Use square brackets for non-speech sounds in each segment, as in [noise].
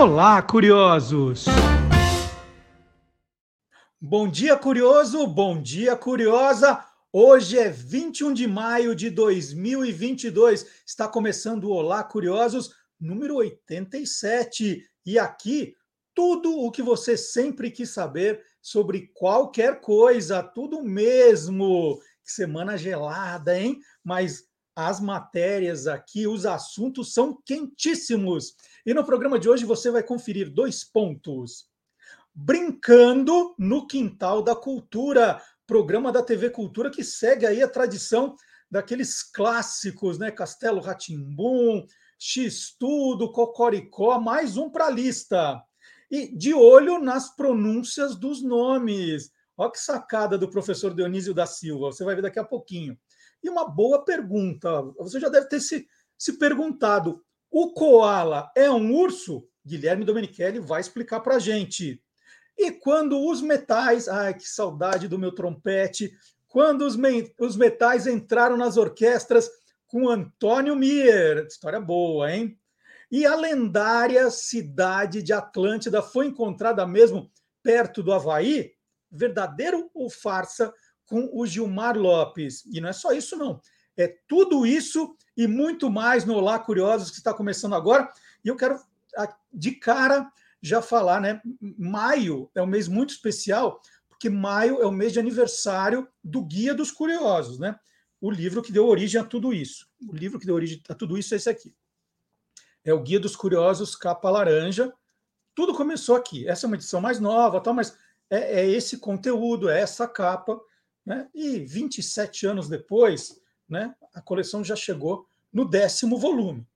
Olá, curiosos! Bom dia, curioso! Bom dia, curiosa! Hoje é 21 de maio de 2022. Está começando o Olá, curiosos, número 87. E aqui, tudo o que você sempre quis saber sobre qualquer coisa, tudo mesmo. Semana gelada, hein? Mas as matérias aqui, os assuntos são quentíssimos. E no programa de hoje você vai conferir dois pontos. Brincando no Quintal da Cultura, programa da TV Cultura que segue aí a tradição daqueles clássicos, né? Castelo Ratimbum, X-Tudo, Cocoricó, mais um para a lista. E de olho nas pronúncias dos nomes. Olha que sacada do professor Dionísio da Silva, você vai ver daqui a pouquinho. E uma boa pergunta. Você já deve ter se, se perguntado: o koala é um urso? Guilherme Domenichelli vai explicar para a gente. E quando os metais, ai que saudade do meu trompete, quando os, me, os metais entraram nas orquestras com Antônio Mier, história boa, hein? E a lendária cidade de Atlântida foi encontrada mesmo perto do Havaí? Verdadeiro ou farsa? com o Gilmar Lopes. E não é só isso, não. É tudo isso e muito mais no Olá Curiosos, que está começando agora. E eu quero, de cara, já falar, né? Maio é um mês muito especial, porque maio é o mês de aniversário do Guia dos Curiosos, né? O livro que deu origem a tudo isso. O livro que deu origem a tudo isso é esse aqui. É o Guia dos Curiosos, capa laranja. Tudo começou aqui. Essa é uma edição mais nova, tal, mas é, é esse conteúdo, é essa capa né? E 27 anos depois, né, a coleção já chegou no décimo volume.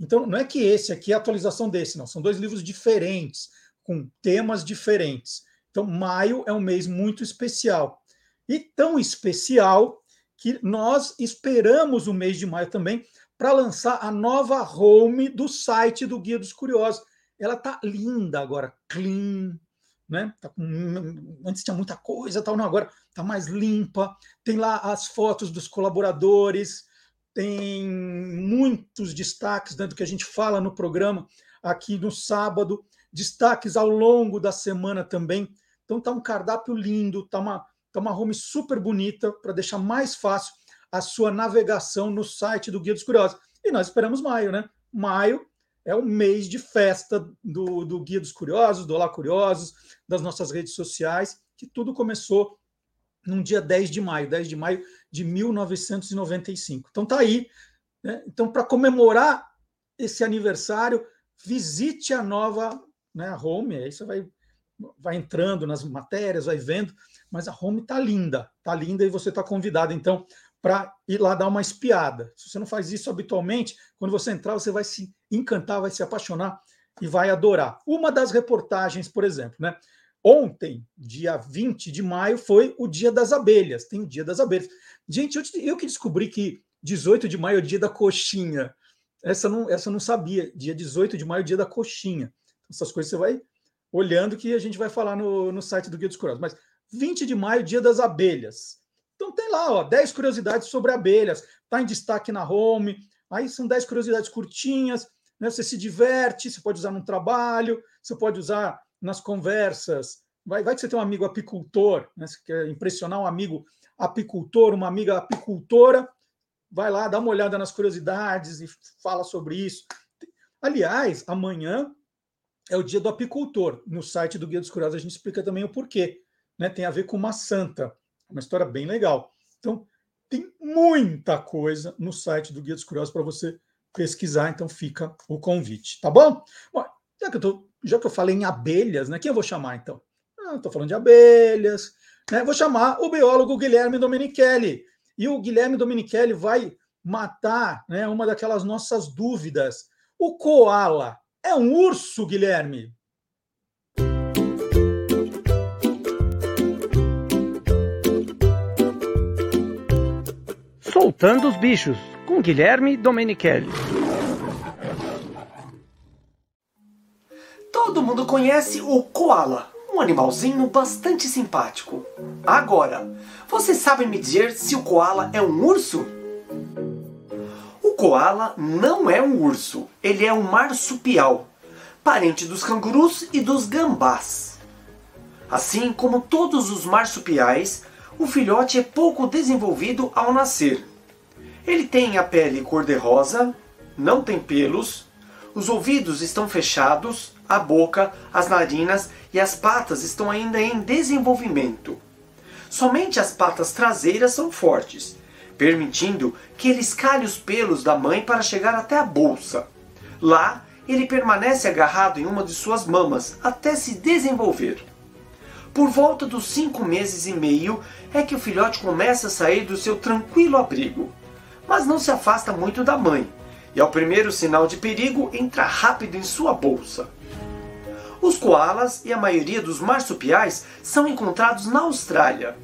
Então, não é que esse aqui é a atualização desse, não. São dois livros diferentes, com temas diferentes. Então, maio é um mês muito especial. E tão especial que nós esperamos o mês de maio também para lançar a nova home do site do Guia dos Curiosos. Ela tá linda agora, clean, né? Tá com, antes tinha muita coisa, tal, não, agora tá mais limpa. Tem lá as fotos dos colaboradores, tem muitos destaques dentro do que a gente fala no programa aqui no sábado, destaques ao longo da semana também. Então tá um cardápio lindo, tá uma tá uma home super bonita para deixar mais fácil a sua navegação no site do Guia dos Curiosos. E nós esperamos maio, né? Maio é o mês de festa do, do Guia dos Curiosos, do Olá Curiosos, das nossas redes sociais, que tudo começou num dia 10 de maio, 10 de maio de 1995. Então tá aí. Né? Então, para comemorar esse aniversário, visite a nova né, home, aí você vai, vai entrando nas matérias, vai vendo, mas a home tá linda, tá linda e você está convidado, então, para ir lá dar uma espiada. Se você não faz isso habitualmente, quando você entrar, você vai se encantar, vai se apaixonar e vai adorar. Uma das reportagens, por exemplo, né? Ontem, dia 20 de maio, foi o Dia das Abelhas. Tem o Dia das Abelhas. Gente, eu, eu que descobri que 18 de maio é o dia da coxinha. Essa não, essa não sabia. Dia 18 de maio é o dia da coxinha. Essas coisas você vai olhando que a gente vai falar no, no site do Guia dos Curiosos. Mas 20 de maio, dia das abelhas. Então tem lá, ó, 10 curiosidades sobre abelhas, tá em destaque na home. Aí são 10 curiosidades curtinhas, né? Você se diverte, você pode usar no trabalho, você pode usar nas conversas. Vai, vai que você tem um amigo apicultor, né? Você quer impressionar um amigo apicultor, uma amiga apicultora, vai lá, dá uma olhada nas curiosidades e fala sobre isso. Aliás, amanhã é o dia do apicultor. No site do Guia dos Curiosos a gente explica também o porquê. Né? Tem a ver com uma santa. Uma história bem legal. Então, tem muita coisa no site do Guia dos Curiosos para você pesquisar, então fica o convite, tá bom? bom já, que eu tô, já que eu falei em abelhas, né? Quem eu vou chamar então? Ah, Estou falando de abelhas, né? Vou chamar o biólogo Guilherme Domenichelli. E o Guilherme Domenichelli vai matar né, uma daquelas nossas dúvidas. O koala é um urso, Guilherme? Soltando os Bichos, com Guilherme Domenichelli. Todo mundo conhece o koala, um animalzinho bastante simpático. Agora, vocês sabem me dizer se o koala é um urso? O koala não é um urso, ele é um marsupial. parente dos cangurus e dos gambás. Assim como todos os marsupiais, o filhote é pouco desenvolvido ao nascer. Ele tem a pele cor-de-rosa, não tem pelos, os ouvidos estão fechados, a boca, as narinas e as patas estão ainda em desenvolvimento. Somente as patas traseiras são fortes, permitindo que ele escalhe os pelos da mãe para chegar até a bolsa. Lá, ele permanece agarrado em uma de suas mamas até se desenvolver. Por volta dos cinco meses e meio é que o filhote começa a sair do seu tranquilo abrigo, mas não se afasta muito da mãe, e ao primeiro sinal de perigo entra rápido em sua bolsa. Os koalas e a maioria dos marsupiais são encontrados na Austrália.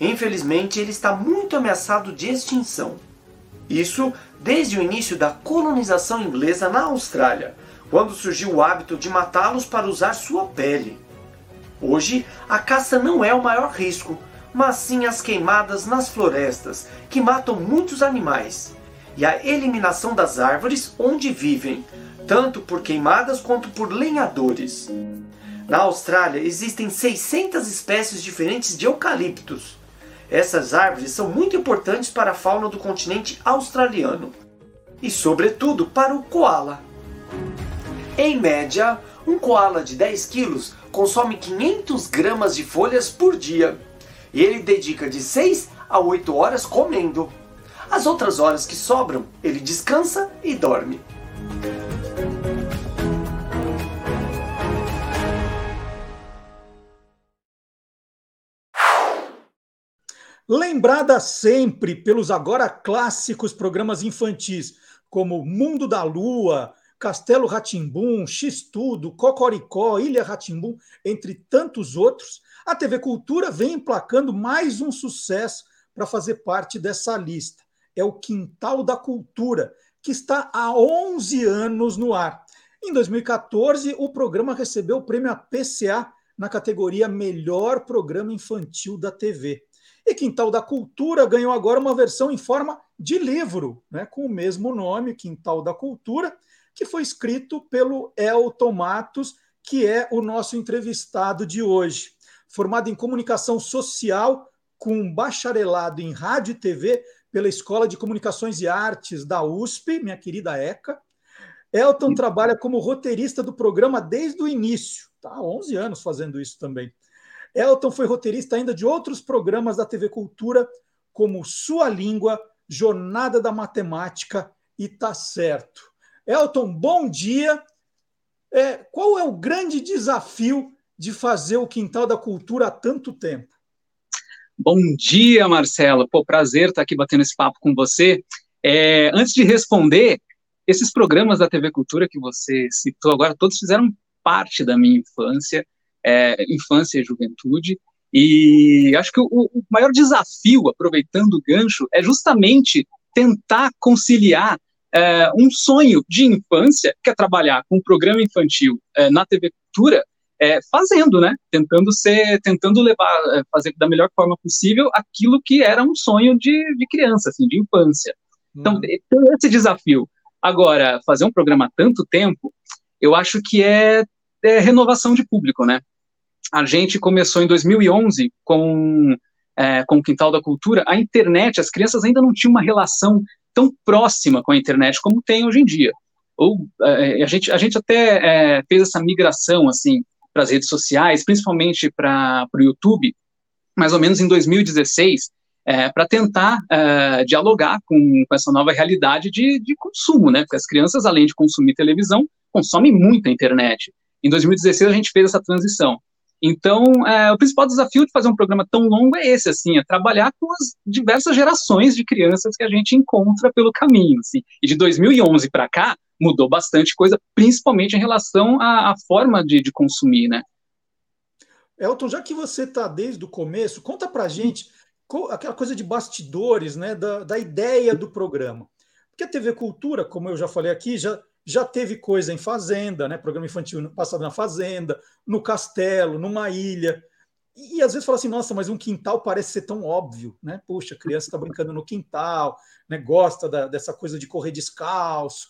Infelizmente, ele está muito ameaçado de extinção. Isso desde o início da colonização inglesa na Austrália, quando surgiu o hábito de matá-los para usar sua pele. Hoje, a caça não é o maior risco, mas sim as queimadas nas florestas, que matam muitos animais, e a eliminação das árvores onde vivem, tanto por queimadas quanto por lenhadores. Na Austrália existem 600 espécies diferentes de eucaliptos. Essas árvores são muito importantes para a fauna do continente australiano e, sobretudo, para o koala. Em média, um koala de 10 quilos consome 500 gramas de folhas por dia e ele dedica de 6 a 8 horas comendo. As outras horas que sobram, ele descansa e dorme. Lembrada sempre pelos agora clássicos programas infantis, como Mundo da Lua, Castelo Ratimbum, X-Tudo, Cocoricó, Ilha Ratimbum, entre tantos outros, a TV Cultura vem emplacando mais um sucesso para fazer parte dessa lista. É o Quintal da Cultura, que está há 11 anos no ar. Em 2014, o programa recebeu o prêmio APCA na categoria Melhor Programa Infantil da TV. E Quintal da Cultura ganhou agora uma versão em forma de livro, né, com o mesmo nome, Quintal da Cultura, que foi escrito pelo Elton Matos, que é o nosso entrevistado de hoje. Formado em comunicação social, com bacharelado em rádio e TV pela Escola de Comunicações e Artes da USP, minha querida ECA. Elton trabalha como roteirista do programa desde o início, tá? Há 11 anos fazendo isso também. Elton foi roteirista ainda de outros programas da TV Cultura, como Sua Língua, Jornada da Matemática e Tá Certo. Elton, bom dia. É, qual é o grande desafio de fazer o Quintal da Cultura há tanto tempo? Bom dia, Marcelo. Pô, prazer estar aqui batendo esse papo com você. É, antes de responder, esses programas da TV Cultura que você citou agora, todos fizeram parte da minha infância, é, infância e juventude. E acho que o, o maior desafio, aproveitando o gancho, é justamente tentar conciliar é, um sonho de infância, que é trabalhar com um programa infantil é, na TV Cultura, é, fazendo, né? Tentando ser, tentando levar, é, fazer da melhor forma possível aquilo que era um sonho de, de criança, assim, de infância. Então, uhum. tem esse desafio. Agora, fazer um programa há tanto tempo, eu acho que é, é renovação de público, né? A gente começou em 2011 com é, com o Quintal da Cultura, a internet, as crianças ainda não tinham uma relação tão próxima com a internet como tem hoje em dia. Ou é, a, gente, a gente até é, fez essa migração assim para as redes sociais, principalmente para o YouTube, mais ou menos em 2016, é, para tentar é, dialogar com, com, essa nova realidade de, de, consumo, né? Porque as crianças, além de consumir televisão, consomem muita internet. Em 2016 a gente fez essa transição. Então, é, o principal desafio de fazer um programa tão longo é esse, assim, é trabalhar com as diversas gerações de crianças que a gente encontra pelo caminho, assim. E de 2011 para cá, mudou bastante coisa, principalmente em relação à, à forma de, de, consumir, né? Elton, já que você está desde o começo, conta para gente aquela coisa de bastidores, né, da, da ideia do programa. Porque a TV Cultura, como eu já falei aqui, já já teve coisa em fazenda, né? Programa infantil passado na fazenda, no castelo, numa ilha. E, e às vezes fala assim, nossa, mas um quintal parece ser tão óbvio, né? Puxa, a criança está brincando no quintal, né? Gosta da, dessa coisa de correr descalço.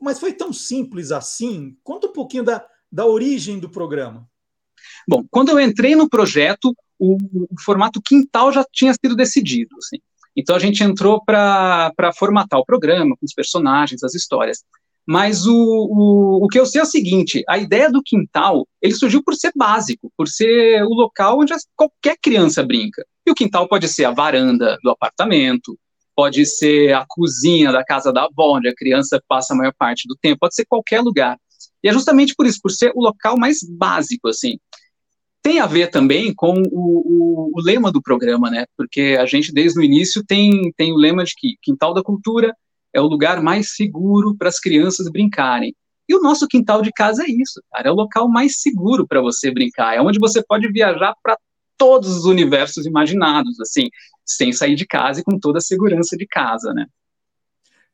Mas foi tão simples assim? Conta um pouquinho da, da origem do programa. Bom, quando eu entrei no projeto, o, o formato quintal já tinha sido decidido. Assim. Então a gente entrou para formatar o programa, com os personagens, as histórias. Mas o, o, o que eu sei é o seguinte: a ideia do quintal ele surgiu por ser básico, por ser o local onde qualquer criança brinca. E o quintal pode ser a varanda do apartamento, pode ser a cozinha da casa da avó, onde a criança passa a maior parte do tempo, pode ser qualquer lugar. E é justamente por isso, por ser o local mais básico, assim. Tem a ver também com o, o, o lema do programa, né? Porque a gente, desde o início, tem, tem o lema de que Quintal da Cultura é o lugar mais seguro para as crianças brincarem. E o nosso quintal de casa é isso, cara. É o local mais seguro para você brincar. É onde você pode viajar para todos os universos imaginados, assim, sem sair de casa e com toda a segurança de casa, né?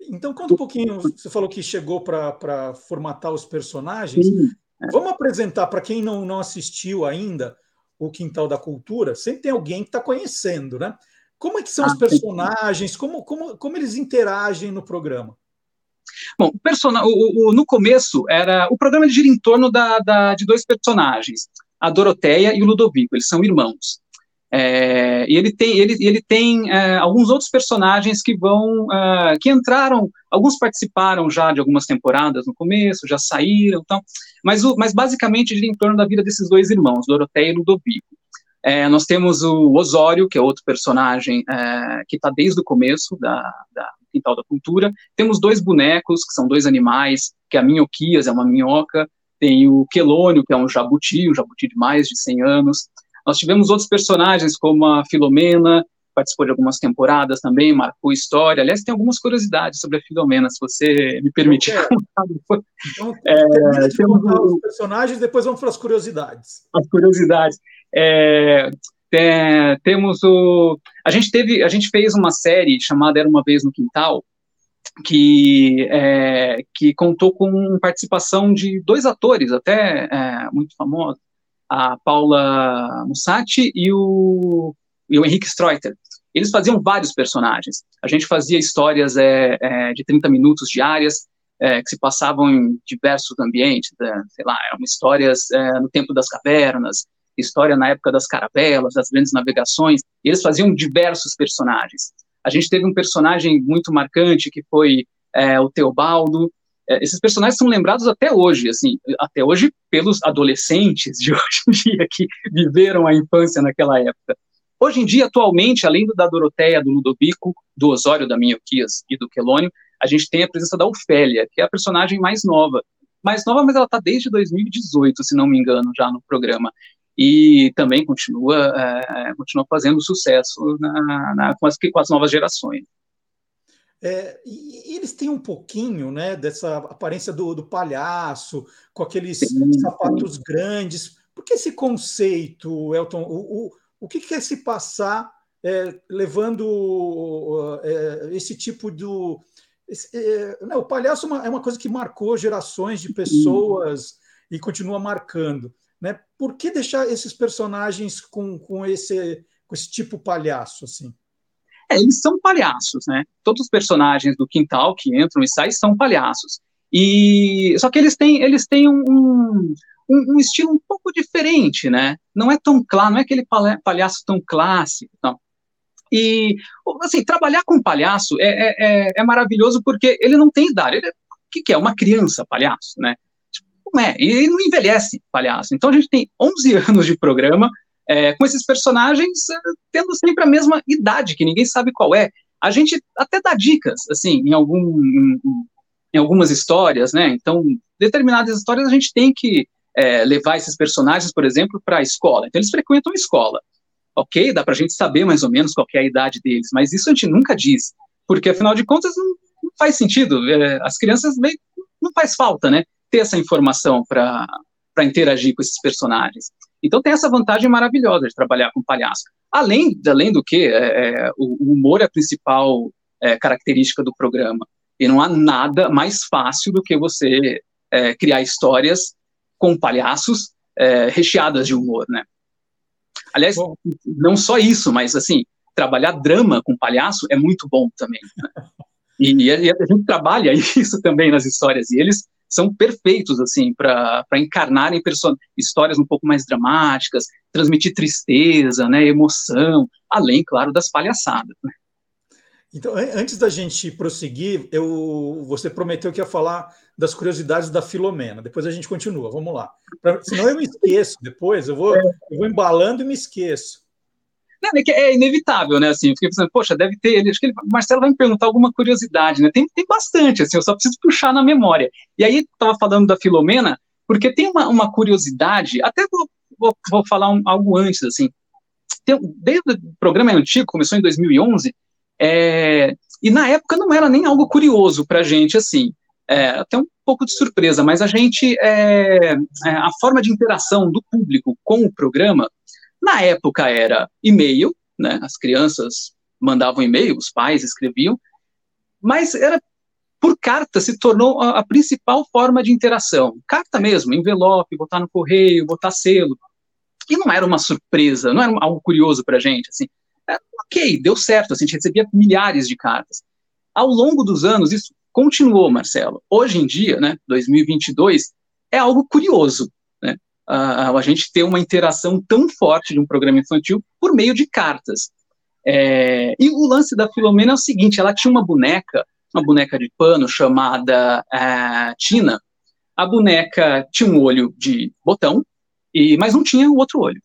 Então, conta um pouquinho. Você falou que chegou para formatar os personagens. Sim. Vamos apresentar para quem não, não assistiu ainda o Quintal da Cultura. Sempre tem alguém que está conhecendo, né? Como é que são ah, os personagens? Como, como, como eles interagem no programa? Bom, o, o, o, no começo era o programa gira em torno da, da, de dois personagens, a Doroteia e o Ludovico. Eles são irmãos. É, e ele tem, ele, ele tem é, alguns outros personagens que vão, é, que entraram, alguns participaram já de algumas temporadas no começo, já saíram, então, mas, o, mas basicamente gira em torno da vida desses dois irmãos, Doroteia e Ludovico. É, nós temos o Osório, que é outro personagem é, que está desde o começo da, da Quintal da Cultura. Temos dois bonecos, que são dois animais, que é a Minhoquias, é uma minhoca, tem o Quelônio, que é um jabuti, um jabuti de mais de 100 anos. Nós tivemos outros personagens, como a Filomena, participou de algumas temporadas também, marcou história. Aliás, tem algumas curiosidades sobre a Filomena, se você me permitir contar. Então, é, temos os personagens, depois vamos para as curiosidades. As curiosidades. É, tem, temos o. A gente teve, a gente fez uma série chamada Era uma vez no Quintal, que, é, que contou com participação de dois atores até é, muito famosos, a Paula Mussati e o, e o Henrique Streuter. Eles faziam vários personagens. A gente fazia histórias é, é, de 30 minutos diárias, é, que se passavam em diversos ambientes, né? sei lá, eram histórias é, no tempo das cavernas, história na época das caravelas, das grandes navegações, eles faziam diversos personagens. A gente teve um personagem muito marcante que foi é, o Teobaldo. É, esses personagens são lembrados até hoje, assim, até hoje pelos adolescentes de [laughs] hoje em dia que viveram a infância naquela época. Hoje em dia, atualmente, além do da Doroteia, do Ludovico, do Osório, da Minhoquias e do Quelônio, a gente tem a presença da Ofélia, que é a personagem mais nova. Mais nova, mas ela está desde 2018, se não me engano, já no programa e também continua, é, continua fazendo sucesso na, na, com, as, com as novas gerações. É, e, eles têm um pouquinho né, dessa aparência do, do palhaço, com aqueles sim, sapatos sim. grandes. Por que esse conceito, Elton? O, o, o que quer se passar é, levando é, esse tipo do. Esse, é, não, o palhaço é uma, é uma coisa que marcou gerações de pessoas sim. e continua marcando. Né? Por que deixar esses personagens com, com, esse, com esse tipo palhaço assim? É, eles são palhaços, né? Todos os personagens do quintal que entram e saem são palhaços. E só que eles têm, eles têm um, um, um estilo um pouco diferente, né? Não é tão claro, não é aquele palhaço tão clássico, não. E assim, trabalhar com palhaço é, é, é, é maravilhoso porque ele não tem idade. Ele, é, o que, que é? Uma criança palhaço, né? Não é, e não envelhece palhaço. Então a gente tem 11 [laughs] anos de programa é, com esses personagens é, tendo sempre a mesma idade, que ninguém sabe qual é. A gente até dá dicas, assim, em, algum, em, em algumas histórias, né? Então, determinadas histórias a gente tem que é, levar esses personagens, por exemplo, para a escola. Então, eles frequentam a escola. Ok, dá para a gente saber mais ou menos qual é a idade deles, mas isso a gente nunca diz, porque afinal de contas não, não faz sentido. É, as crianças meio, não faz falta, né? ter essa informação para interagir com esses personagens. Então tem essa vantagem maravilhosa de trabalhar com palhaço. Além, além do que, é, é, o, o, humor é a principal é, característica do programa. E não há nada mais fácil do que você é, criar histórias com palhaços é, recheadas de humor, né? Aliás, bom. não só isso, mas assim, trabalhar drama com palhaço é muito bom também. Né? [laughs] E, e, a, gente trabalha [laughs] isso também nas histórias, e eles são perfeitos, assim, para encarnarem histórias um pouco mais dramáticas, transmitir tristeza, né, emoção, além, claro, das palhaçadas. Né? Então, antes da gente prosseguir, eu, você prometeu que ia falar das curiosidades da Filomena. Depois a gente continua, vamos lá. Pra, senão eu me esqueço depois, eu vou, eu vou embalando e me esqueço. É, é inevitável, né? Assim, eu fiquei pensando, poxa, deve ter. Acho que ele, Marcelo vai me perguntar alguma curiosidade, né? Tem, tem bastante, assim, eu só preciso puxar na memória. E aí, estava falando da Filomena, porque tem uma, uma curiosidade, até vou, vou, vou falar um, algo antes, assim. Tem, desde o programa é antigo, começou em 2011, é, e na época não era nem algo curioso para a gente, assim. É, até um pouco de surpresa, mas a gente, é, é, a forma de interação do público com o programa na época era e-mail, né? As crianças mandavam e-mail, os pais escreviam, mas era por carta se tornou a, a, principal forma de interação. Carta mesmo, envelope, botar no correio, botar selo. E não era uma surpresa, não era algo curioso para a gente, assim. Era, ok, deu certo, assim, a gente recebia milhares de cartas. Ao longo dos anos, isso continuou, Marcelo. Hoje em dia, né, 2022, é algo curioso, a, a gente ter uma interação tão forte de um programa infantil por meio de cartas. É, e o lance da Filomena é o seguinte: ela tinha uma boneca, uma boneca de pano chamada é, Tina. A boneca tinha um olho de botão, e mas não tinha o outro olho.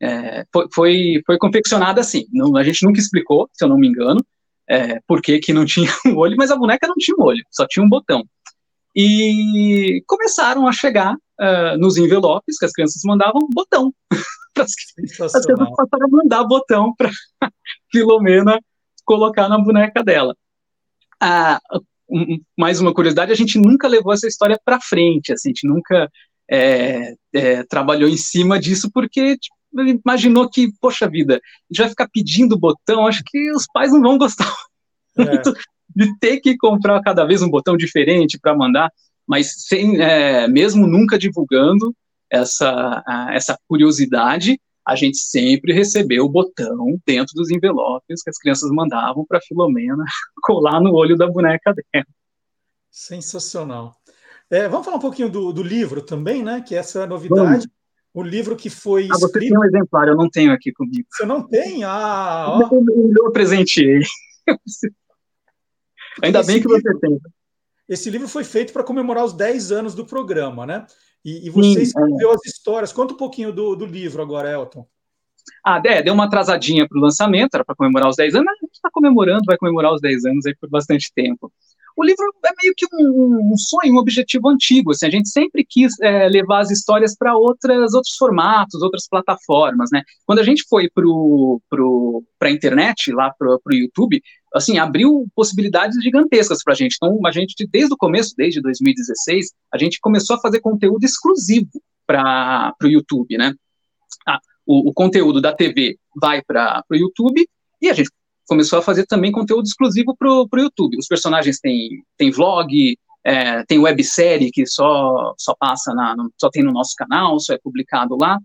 É, foi, foi, foi, confeccionada assim. Não, a gente nunca explicou, se eu não me engano, é, por que, que não tinha [laughs] um olho, mas a boneca não tinha um olho, só tinha um botão. E começaram a chegar uh, nos envelopes que as crianças mandavam botão. [laughs] as crianças passaram a mandar botão para [laughs] Filomena colocar na boneca dela. Ah, um, mais uma curiosidade, a gente nunca levou essa história para frente, assim, a gente nunca é, é, trabalhou em cima disso, porque tipo, imaginou que, poxa vida, já ficar pedindo botão, acho que os pais não vão gostar é. muito de ter que comprar cada vez um botão diferente para mandar mas sem, é, mesmo nunca divulgando essa, essa curiosidade, a gente sempre recebeu o botão dentro dos envelopes que as crianças mandavam para Filomena [laughs] colar no olho da boneca dela. Sensacional. É, vamos falar um pouquinho do, do, livro também, né? Que é essa novidade. Vamos. O livro que foi. Ah, você tem um exemplar, eu não tenho aqui comigo. Você não tem? Ah, ó. Eu, eu presenteei. [laughs] Ainda Esse bem que você tem. Esse livro foi feito para comemorar os 10 anos do programa, né? E, e você Sim, escreveu é. as histórias. Conta um pouquinho do, do livro agora, Elton. Ah, é, deu uma atrasadinha para o lançamento, era para comemorar os 10 anos, mas a gente está comemorando, vai comemorar os 10 anos aí por bastante tempo. O livro é meio que um, um sonho, um objetivo antigo. Assim, a gente sempre quis é, levar as histórias para outros formatos, outras plataformas, né? Quando a gente foi para a internet, lá para o YouTube, assim, abriu possibilidades gigantescas para a gente. Então, a gente, desde o começo, desde 2016, a gente começou a fazer conteúdo exclusivo para o YouTube, né? Ah, o, o, conteúdo da TV vai para o YouTube e a gente começou a fazer também conteúdo exclusivo para o YouTube. Os personagens têm, têm vlog, é, tem websérie que só, só passa na, só tem no nosso canal, só é publicado lá.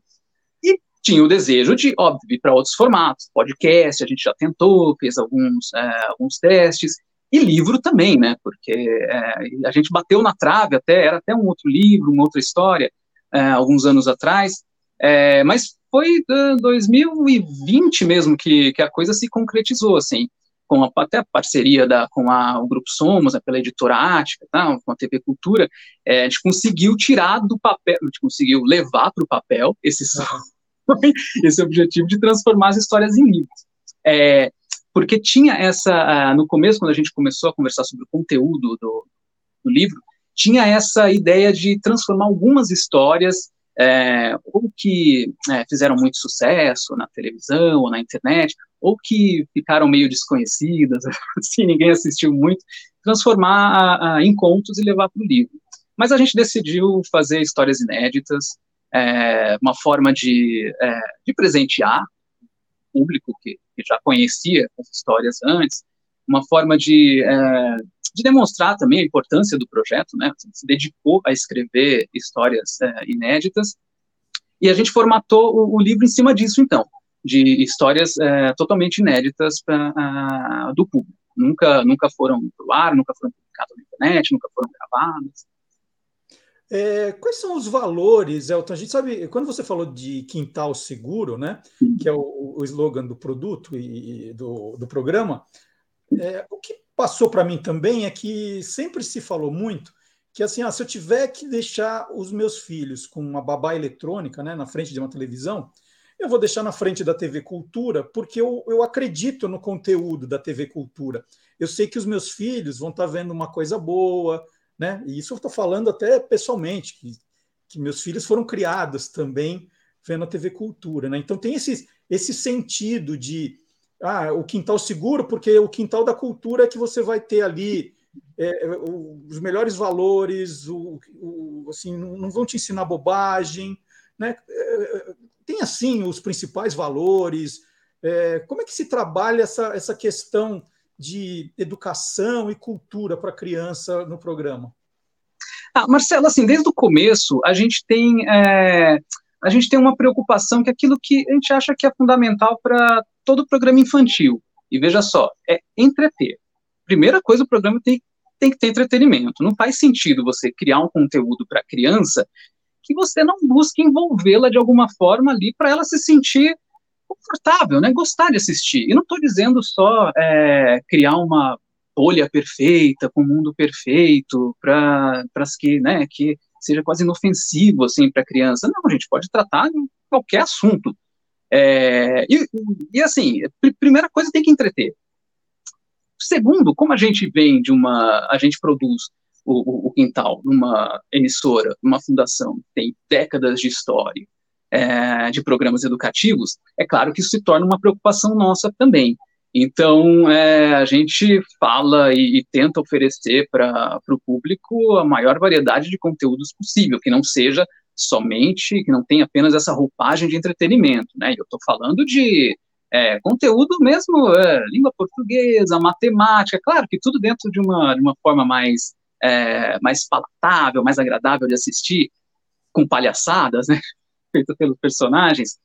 Tinha o desejo de, óbvio, ir para outros formatos, podcast, a gente já tentou, fez alguns, é, alguns testes, e livro também, né, porque é, a gente bateu na trave até, era até um outro livro, uma outra história, é, alguns anos atrás, é, mas foi uh, 2020 mesmo que, que a coisa se concretizou, assim, com a, até a parceria da, com a, o Grupo Somos, né, pela editora Ática, tá, com a TV Cultura, é, a gente conseguiu tirar do papel, a gente conseguiu levar para o papel esses, [laughs] esse objetivo de transformar as histórias em livros. É, porque tinha essa, uh, no começo, quando a gente começou a conversar sobre o conteúdo do, do livro, tinha essa ideia de transformar algumas histórias, é, ou que é, fizeram muito sucesso na televisão ou na internet, ou que ficaram meio desconhecidas, [laughs] assim, ninguém assistiu muito, transformar a, a, em contos e levar para o livro. Mas a gente decidiu fazer histórias inéditas, é, uma forma de, é, de presentear o público que, que, já conhecia as histórias antes, uma forma de, é, de demonstrar também a importância do projeto, né? Se dedicou a escrever histórias é, inéditas e a gente formatou o, o, livro em cima disso, então, de histórias é, totalmente inéditas pra, a, do público. nunca, nunca foram para o ar, nunca foram publicadas na internet, nunca foram gravadas. É, quais são os valores, Elton? A gente sabe, quando você falou de quintal seguro, né, que é o, o slogan do produto e, e do, do programa, é, o que passou para mim também é que sempre se falou muito que assim, ah, se eu tiver que deixar os meus filhos com uma babá eletrônica né, na frente de uma televisão, eu vou deixar na frente da TV Cultura, porque eu, eu acredito no conteúdo da TV Cultura. Eu sei que os meus filhos vão estar tá vendo uma coisa boa, né? E isso eu estou falando até pessoalmente, que, que meus filhos foram criados também vendo a TV Cultura, né? Então tem esse, esse sentido de ah, o quintal seguro, porque o quintal da cultura é que você vai ter ali é, é os melhores valores, o, o, assim, não vão te ensinar bobagem, né? É, tem assim os principais valores. É, como é que se trabalha essa, essa questão de educação e cultura para a criança no programa? Ah, Marcelo, assim, desde o começo a gente tem é, a gente tem uma preocupação que é aquilo que a gente acha que é fundamental para todo programa infantil. E veja só, é entreter. Primeira coisa, o programa tem, tem que ter entretenimento. Não faz sentido você criar um conteúdo para criança que você não busque envolvê-la de alguma forma ali para ela se sentir confortável, né? Gostar de assistir. E não estou dizendo só é, criar uma bolha perfeita, com um mundo perfeito, para que, né, que seja quase inofensivo assim para a criança. Não, a gente pode tratar de qualquer assunto. É, e, e, assim, pr primeira coisa tem que entreter. Segundo, como a gente vem de uma, a gente produz o, o, o quintal numa emissora, numa fundação que tem décadas de história, é, de programas educativos, é claro que isso se torna uma preocupação nossa também. Então, é, a gente fala e, e tenta oferecer para o público a maior variedade de conteúdos possível, que não seja somente, que não tenha apenas essa roupagem de entretenimento, né? Eu estou falando de é, conteúdo mesmo, é, língua portuguesa, matemática, claro que tudo dentro de uma, de uma forma mais, é, mais palatável, mais agradável de assistir, com palhaçadas, né? [laughs] Feita pelos personagens.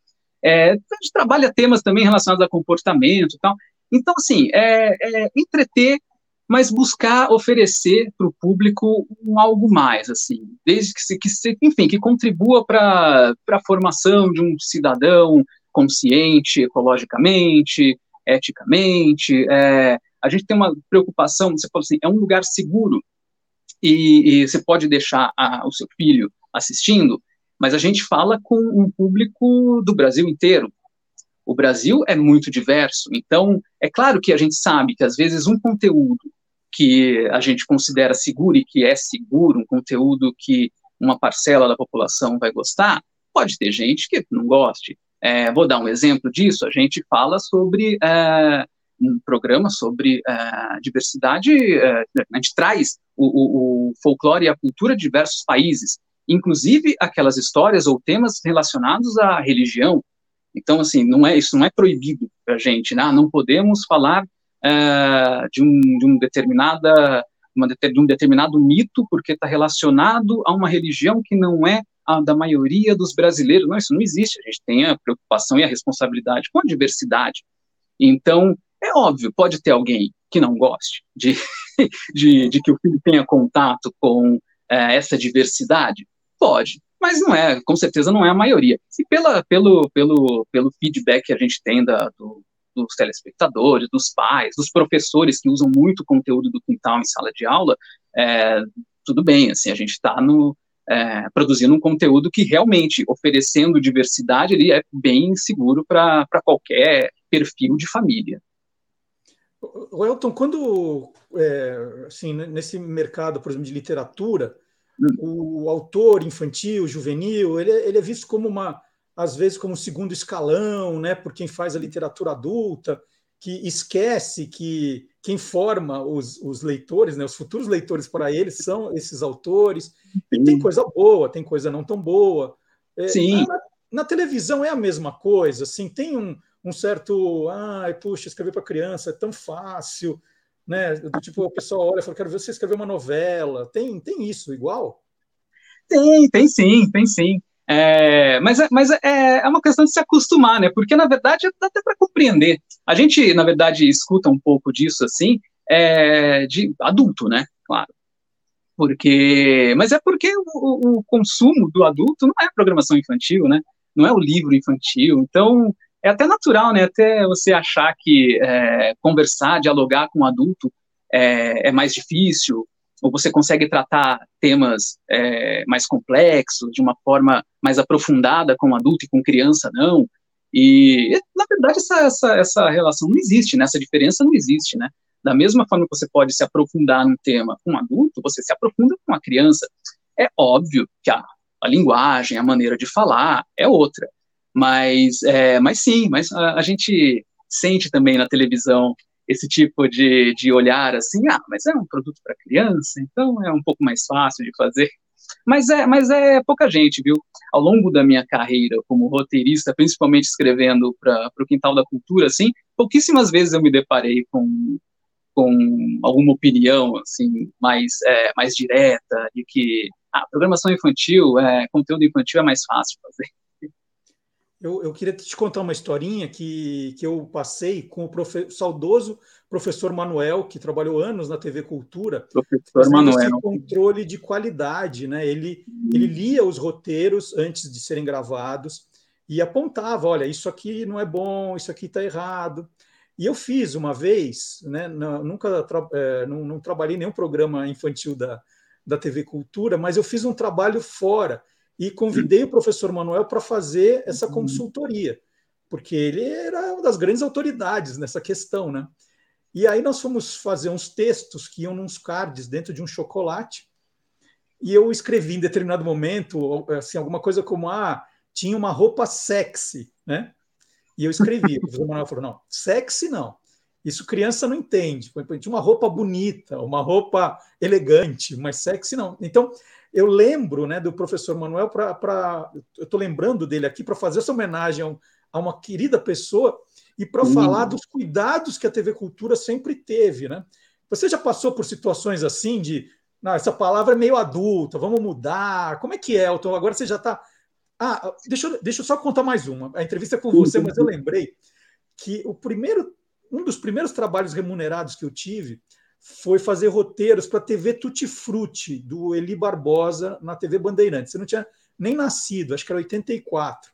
É, a gente trabalha temas também relacionados a comportamento e tal. Então, assim, é, é entreter, mas buscar oferecer para o público um algo mais, assim, desde que, se, que se, enfim, que contribua para a formação de um cidadão consciente ecologicamente, eticamente. É, a gente tem uma preocupação, você fala assim, é um lugar seguro e, e você pode deixar a, o seu filho assistindo, mas a gente fala com um público do Brasil inteiro. O Brasil é muito diverso, então é claro que a gente sabe que às vezes um conteúdo que a gente considera seguro e que é seguro, um conteúdo que uma parcela da população vai gostar, pode ter gente que não goste. É, vou dar um exemplo disso. A gente fala sobre é, um programa sobre é, diversidade. É, a gente traz o, o, o folclore e a cultura de diversos países, inclusive aquelas histórias ou temas relacionados à religião, então, assim, não é, isso não é proibido para a gente, né? Ah, não podemos falar uh, de, um, de, um determinada, uma, de um determinado mito porque está relacionado a uma religião que não é a da maioria dos brasileiros. Não, isso não existe. A gente tem a preocupação e a responsabilidade com a diversidade. Então, é óbvio, pode ter alguém que não goste de, [laughs] de, de que o filho tenha contato com uh, essa diversidade. Pode, mas não é, com certeza não é a maioria. E pela, pelo, pelo, pelo feedback que a gente tem da, do, dos telespectadores, dos pais, dos professores que usam muito conteúdo do quintal em sala de aula, é, tudo bem, assim, a gente está é, produzindo um conteúdo que realmente, oferecendo diversidade, ele é bem seguro para qualquer perfil de família. O Elton, quando, é, assim, nesse mercado, por exemplo, de literatura, o autor infantil, juvenil, ele, é, ele é visto como uma, às vezes, como segundo escalão, né, por quem faz a literatura adulta, que esquece que quem forma os, os leitores, né, os futuros leitores para eles são esses autores. E tem coisa boa, tem coisa não tão boa. É, Sim. Na, na, televisão é a mesma coisa, assim, tem um, um certo, ai, puxa, escrever para criança é tão fácil né? Tipo, o pessoal olha e fala, quero ver você escrever uma novela. Tem, tem isso igual? Tem, tem sim, tem sim. É, mas é, mas é, é uma questão de se acostumar, né? Porque, na verdade, dá até para compreender. A gente, na verdade, escuta um pouco disso assim, é, de adulto, né? Claro. Porque, mas é porque o, o, consumo do adulto não é programação infantil, né? Não é o livro infantil. Então, é até natural, né? Até você achar que é, conversar, dialogar com um adulto é, é, mais difícil, ou você consegue tratar temas é, mais complexos, de uma forma mais aprofundada com adulto e com criança, não. E, na verdade, essa, essa, essa relação não existe, né? Essa diferença não existe, né? Da mesma forma que você pode se aprofundar num tema com um adulto, você se aprofunda com uma criança. É óbvio que a, a linguagem, a maneira de falar é outra. Mas, é, mas sim, mas a, a, gente sente também na televisão esse tipo de, de olhar assim, ah, mas é um produto para criança, então é um pouco mais fácil de fazer. Mas é, mas é pouca gente, viu? Ao longo da minha carreira como roteirista, principalmente escrevendo para o Quintal da Cultura, assim, pouquíssimas vezes eu me deparei com com alguma opinião assim mais é, mais direta de que a ah, programação infantil, é, conteúdo infantil é mais fácil fazer. Eu, eu, queria te contar uma historinha que, que eu passei com o profe, saudoso professor Manuel, que trabalhou anos na TV Cultura, professor Manuel. controle de qualidade. Né? Ele, ele lia os roteiros antes de serem gravados e apontava: olha, isso aqui não é bom, isso aqui está errado. E eu fiz uma vez, né, nunca tra é, não, não, trabalhei em nenhum programa infantil da, da TV Cultura, mas eu fiz um trabalho fora e convidei o professor Manuel para fazer essa uhum. consultoria, porque ele era uma das grandes autoridades nessa questão, né? E aí nós fomos fazer uns textos que iam nos cards dentro de um chocolate, e eu escrevi em determinado momento, assim, alguma coisa como, ah, tinha uma roupa sexy, né? E eu escrevi. O professor Manuel falou: não, sexy não. Isso criança não entende. Tinha uma roupa bonita, uma roupa elegante, mas sexy não. Então, eu lembro né, do professor Manuel para. Eu estou lembrando dele aqui para fazer essa homenagem a uma querida pessoa e para falar dos cuidados que a TV Cultura sempre teve. Né? Você já passou por situações assim de. Não, essa palavra é meio adulta, vamos mudar. Como é que é, Elton? Agora você já está ah, deixa eu, deixa eu só contar mais uma. A entrevista é com você, mas eu lembrei que o primeiro, um dos primeiros trabalhos remunerados que eu tive foi fazer roteiros para a TV Tutti Frutti, do Eli Barbosa, na TV Bandeirantes. Você não tinha nem nascido, acho que era 84.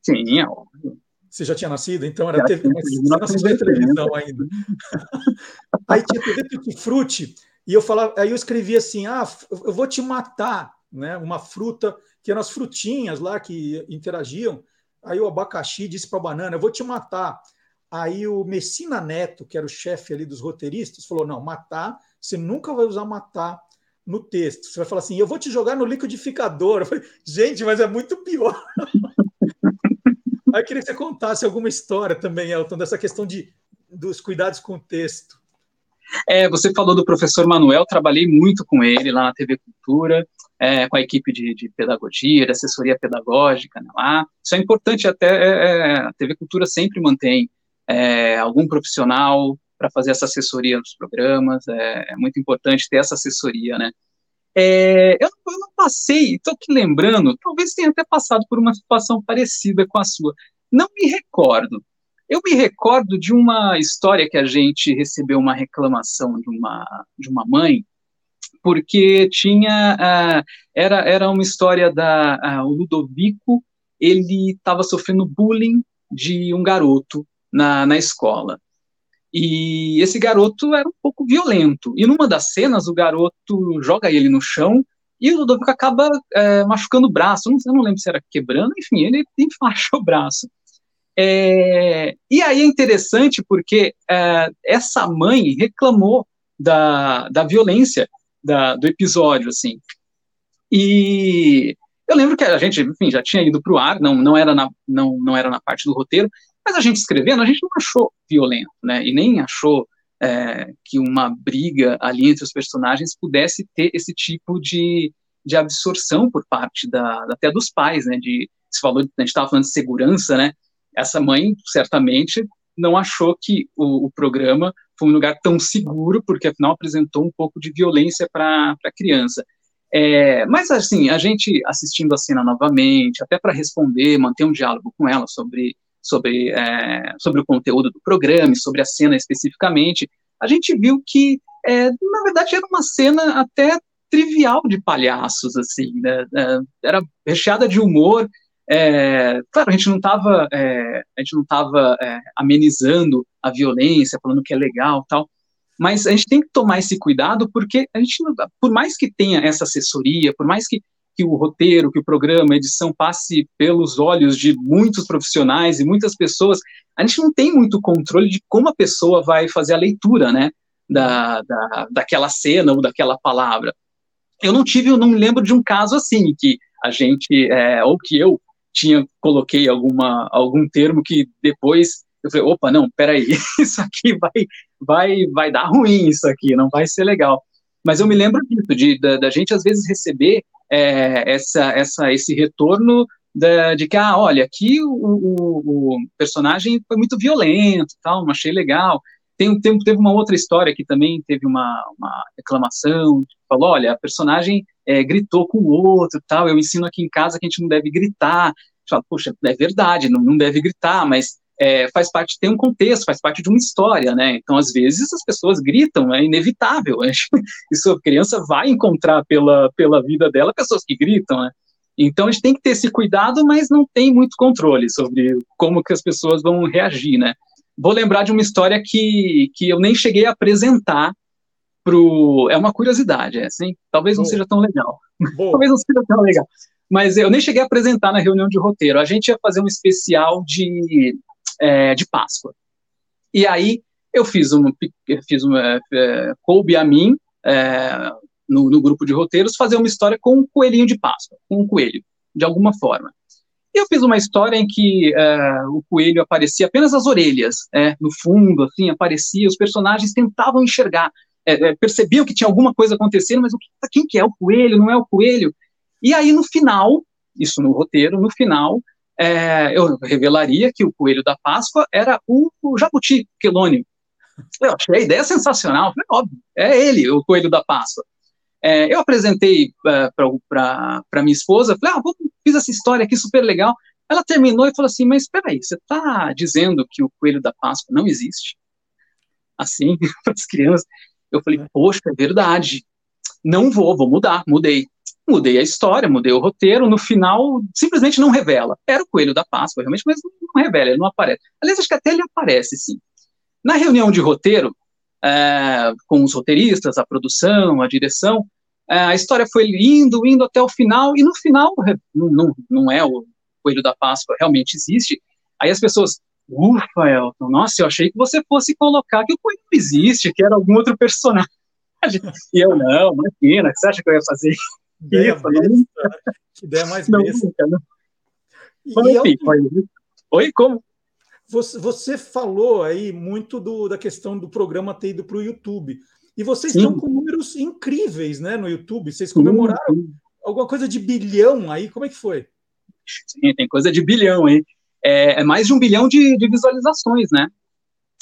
Sim, é óbvio. Você já tinha nascido? Então era TV, mas você não assistia televisão ainda. [laughs] Aí tinha TV Tutti Frutti, e eu falava, aí eu escrevia assim: ah, eu vou te matar, né? Uma fruta que eram as frutinhas lá que interagiam. Aí o abacaxi disse para a banana: Eu vou te matar. Aí o Messina Neto, que era o chefe ali dos roteiristas, falou: Não, matar, você nunca vai usar matar no texto. Você vai falar assim: Eu vou te jogar no liquidificador. Eu falei: Gente, mas é muito pior. [laughs] Aí eu queria que você contasse alguma história também, Elton, dessa questão de, dos cuidados com o texto. É, você falou do professor Manuel, trabalhei muito com ele lá na TV Cultura é, com a equipe de, de, pedagogia, de assessoria pedagógica né, lá. Isso é importante, até é, é a TV Cultura sempre mantém é, algum profissional para fazer essa assessoria nos programas, é, é, muito importante ter essa assessoria, né. É, eu, eu, não passei, estou aqui lembrando, talvez tenha até passado por uma situação parecida com a sua, não me recordo. Eu me recordo de uma história que a gente recebeu uma reclamação de uma, de uma mãe porque tinha uh, era, era uma história da uh, o Ludovico ele estava sofrendo bullying de um garoto na, na escola. E esse garoto era um pouco violento. E numa das cenas o garoto joga ele no chão e o Ludovico acaba uh, machucando o braço. Não, eu não lembro se era quebrando enfim ele enfaixa [laughs] o braço. É, e aí é interessante porque é, essa mãe reclamou da, da violência da, do episódio, assim. E eu lembro que a gente, enfim, já tinha ido para o ar, não, não, era na, não, não era na parte do roteiro, mas a gente escrevendo, a gente não achou violento, né? E nem achou é, que uma briga ali entre os personagens pudesse ter esse tipo de, de absorção por parte da, até dos pais, né? De, se falou, a gente estava falando de segurança, né? Essa mãe certamente não achou que o, o programa foi um lugar tão seguro, porque afinal apresentou um pouco de violência para a criança. É, mas assim, a gente assistindo a cena novamente, até para responder, manter um diálogo com ela sobre, sobre, é, sobre o conteúdo do programa e sobre a cena especificamente, a gente viu que, é, na verdade, era uma cena até trivial de palhaços, assim, né? É, era recheada de humor. É, claro, a gente não estava é, a gente não estava é, amenizando a violência, falando que é legal, tal. Mas a gente tem que tomar esse cuidado porque a gente, por mais que tenha essa assessoria, por mais que que o roteiro, que o programa, a edição passe pelos olhos de muitos profissionais e muitas pessoas, a gente não tem muito controle de como a pessoa vai fazer a leitura, né, da, da, daquela cena ou daquela palavra. Eu não tive, eu não me lembro de um caso assim, que a gente, é, ou que eu tinha, coloquei alguma, algum termo que depois eu falei, opa, não, peraí, [laughs] isso aqui vai, vai, vai dar ruim, isso aqui, não vai ser legal. Mas eu me lembro disso, de, da, da gente às vezes receber é, essa, essa, esse retorno da, de que, ah, olha, aqui o, o, o, personagem foi muito violento, tal, não achei legal. Tem, tem, teve uma outra história que também teve uma, uma reclamação, falou, olha, a personagem é, gritou com o outro, tal, eu ensino aqui em casa que a gente não deve gritar. Fala, Poxa, é verdade, não, não deve gritar, mas é, faz parte, tem um contexto, faz parte de uma história, né? Então, às vezes, as pessoas gritam, é inevitável. Né? [laughs] Isso a criança vai encontrar pela, pela vida dela pessoas que gritam, né? Então, a gente tem que ter esse cuidado, mas não tem muito controle sobre como que as pessoas vão reagir, né? Vou lembrar de uma história que, que eu nem cheguei a apresentar pro... É uma curiosidade, é assim? Talvez não Boa. seja tão legal. [laughs] Boa. Talvez não seja tão legal. Mas eu nem cheguei a apresentar na reunião de roteiro. A gente ia fazer um especial de é, de Páscoa. E aí eu fiz uma, fiz uma é, coube a mim, é, no, no, grupo de roteiros, fazer uma história com um coelhinho de Páscoa, com um coelho, de alguma forma. Eu fiz uma história em que é, o coelho aparecia apenas as orelhas, é, no fundo, assim, aparecia, os personagens tentavam enxergar, é, é, percebiam que tinha alguma coisa acontecendo, mas o que, quem que é o coelho, não é o coelho? E aí, no final, isso no roteiro, no final, é, eu revelaria que o coelho da Páscoa era o, o jabuti quelônio. Eu achei a ideia sensacional, falei, óbvio, é ele, o coelho da Páscoa. É, eu apresentei é, para minha esposa, falei, ah, vou, fiz essa história aqui super legal. Ela terminou e falou assim, mas espera aí, você está dizendo que o coelho da Páscoa não existe? Assim, [laughs] para as crianças. Eu falei, poxa, é verdade. Não vou, vou mudar, mudei mudei a história, mudei o roteiro, no final simplesmente não revela. Era o Coelho da Páscoa, realmente, mas não revela, ele não aparece. Aliás, acho que até ele aparece, sim. Na reunião de roteiro, é, com os roteiristas, a produção, a direção, é, a história foi indo, indo até o final, e no final, não, não, não é o Coelho da Páscoa, realmente existe. Aí as pessoas, ufa, Elton, nossa, eu achei que você fosse colocar que o Coelho não existe, que era algum outro personagem. [laughs] E eu, não, imagina, você acha que eu ia fazer Ideia besta, que ideia mais besta. Não. E, enfim, Oi, como? Você, você, falou aí muito do, da questão do programa ter ido para o YouTube. E vocês Sim. estão com números incríveis né, no YouTube. Vocês comemoraram Sim. alguma coisa de bilhão aí. Como é que foi? Sim, tem coisa de bilhão aí. É, é mais de um bilhão de, de visualizações, né?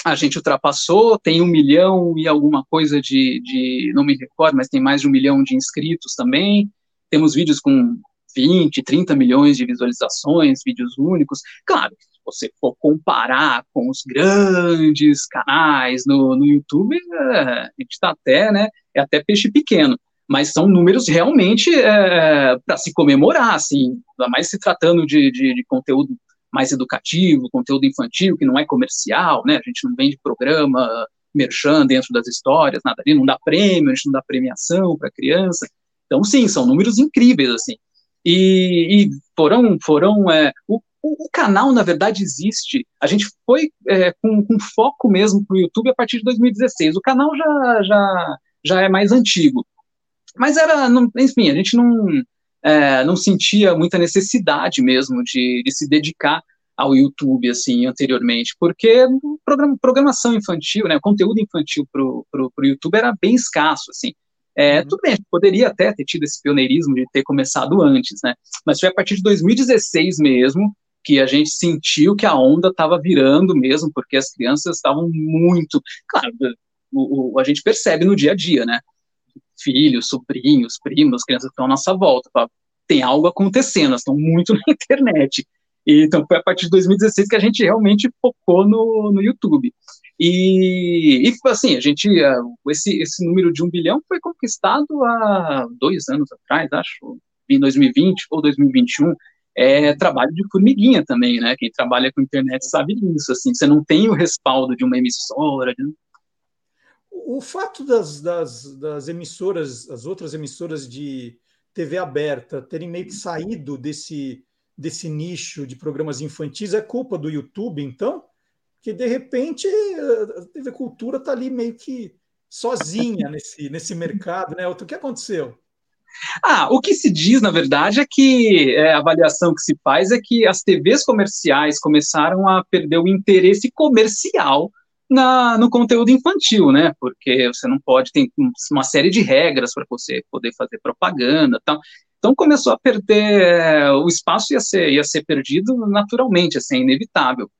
A gente ultrapassou, tem um milhão e alguma coisa de, de, não me recordo, mas tem mais de um milhão de inscritos também. Temos vídeos com 20, 30 milhões de visualizações, vídeos únicos. Claro, se você for comparar com os grandes canais no, no YouTube, é, a gente está até, né, é até peixe pequeno. Mas são números realmente é, para se comemorar, assim, ainda mais se tratando de, de, de conteúdo mais educativo, conteúdo infantil, que não é comercial, né? A gente não vende programa, merchan dentro das histórias, nada ali, não dá prêmio, a gente não dá premiação para criança. Então, sim, são números incríveis, assim. E, e foram, foram é, o, o, canal, na verdade, existe. A gente foi é, com, com, foco mesmo para o YouTube a partir de 2016. O canal já, já, já é mais antigo. Mas era, não, enfim, a gente não, é, não sentia muita necessidade mesmo de, de, se dedicar ao YouTube, assim, anteriormente, porque programa, programação infantil, né, conteúdo infantil para o YouTube era bem escasso, assim. É, uhum. Tudo bem, a gente poderia até ter tido esse pioneirismo de ter começado antes, né, mas foi a partir de 2016 mesmo que a gente sentiu que a onda estava virando mesmo, porque as crianças estavam muito, claro, o, o, a gente percebe no dia a dia, né, filhos, sobrinhos, primos, crianças que estão à nossa volta. Tem algo acontecendo, elas estão muito [laughs] na internet. E, então foi a partir de 2016 que a gente realmente focou no, no YouTube. E, e assim, a gente, esse, esse número de um bilhão foi conquistado há dois anos atrás, acho, em 2020 ou 2021. É trabalho de formiguinha também, né? Quem trabalha com internet sabe disso, assim, você não tem o respaldo de uma emissora. De... O fato das, das, das emissoras, as outras emissoras de TV aberta terem meio que saído desse, desse nicho de programas infantis é culpa do YouTube, então? que de repente a TV Cultura está ali meio que sozinha nesse, nesse mercado, né? O que aconteceu? Ah, o que se diz, na verdade, é que é, a avaliação que se faz é que as TVs comerciais começaram a perder o interesse comercial na, no conteúdo infantil, né? Porque você não pode, tem uma série de regras para você poder fazer propaganda tal. Então começou a perder, é, o espaço ia ser, ia ser perdido naturalmente, assim, é inevitável.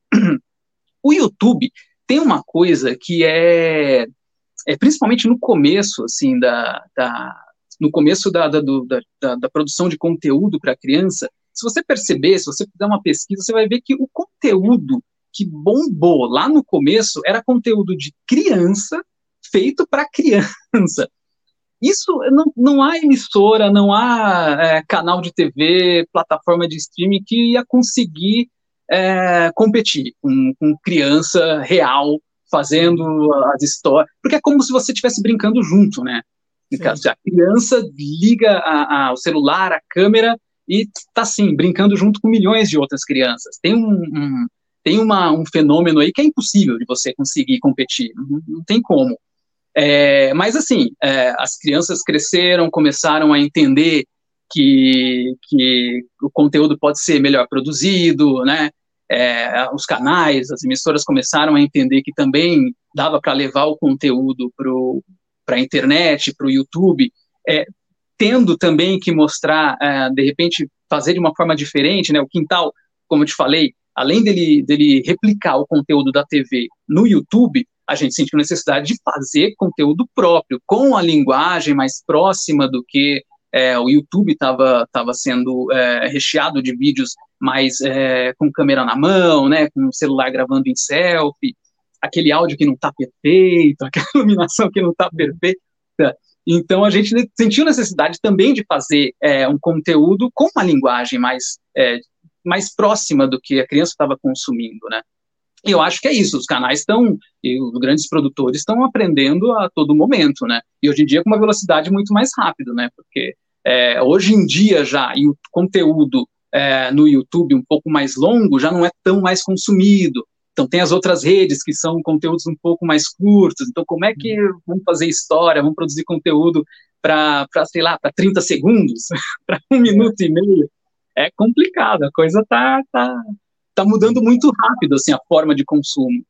O YouTube tem uma coisa que é, é principalmente no começo, assim, da, da no começo da, da, do, da, da produção de conteúdo para criança, se você perceber, se você fizer uma pesquisa, você vai ver que o conteúdo que bombou lá no começo era conteúdo de criança feito para criança. Isso não, não há emissora, não há é, canal de TV, plataforma de streaming que ia conseguir é, competir com, com criança real fazendo as histórias, porque é como se você estivesse brincando junto, né? Caso, a criança liga a, a, o celular, a câmera e está assim brincando junto com milhões de outras crianças. Tem um, um tem uma, um fenômeno aí que é impossível de você conseguir competir, não, não tem como. É, mas assim, é, as crianças cresceram, começaram a entender que, que o conteúdo pode ser melhor produzido, né? é, os canais, as emissoras começaram a entender que também dava para levar o conteúdo para a internet, para o YouTube, é, tendo também que mostrar, é, de repente, fazer de uma forma diferente, né? O Quintal, como eu te falei, além dele, dele replicar o conteúdo da TV no YouTube, a gente sentiu necessidade de fazer conteúdo próprio, com a linguagem mais próxima do que é, o YouTube estava tava sendo é, recheado de vídeos mais é, com câmera na mão, né, com o celular gravando em selfie, aquele áudio que não está perfeito, [laughs] aquela iluminação que não está perfeita. Então a gente sentiu necessidade também de fazer é, um conteúdo com uma linguagem mais é, mais próxima do que a criança estava consumindo, né? E eu acho que é isso, os canais estão, e os grandes produtores estão aprendendo a todo momento, né? E hoje em dia com uma velocidade muito mais rápida, né? Porque é, hoje em dia já, e o conteúdo é, no YouTube um pouco mais longo já não é tão mais consumido. Então tem as outras redes que são conteúdos um pouco mais curtos. Então como é que uhum. vamos fazer história, vamos produzir conteúdo para, sei lá, para 30 segundos, [laughs] para um minuto e meio? É complicado, a coisa tá, tá, tá mudando muito rápido, assim, a forma de consumo.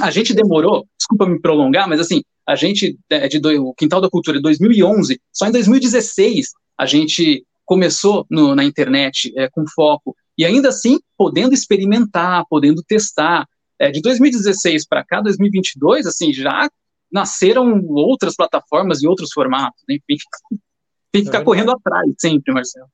A gente demorou, desculpa me prolongar, mas assim, a gente, é, de, do, o Quintal da Cultura, de 2011, só em 2016 a gente começou no, na internet é, com foco, e ainda assim podendo experimentar, podendo testar. É, de 2016 para cá, 2022, assim, já nasceram outras plataformas e outros formatos, enfim. [laughs] Tem que ficar é correndo atrás sempre, Marcelo.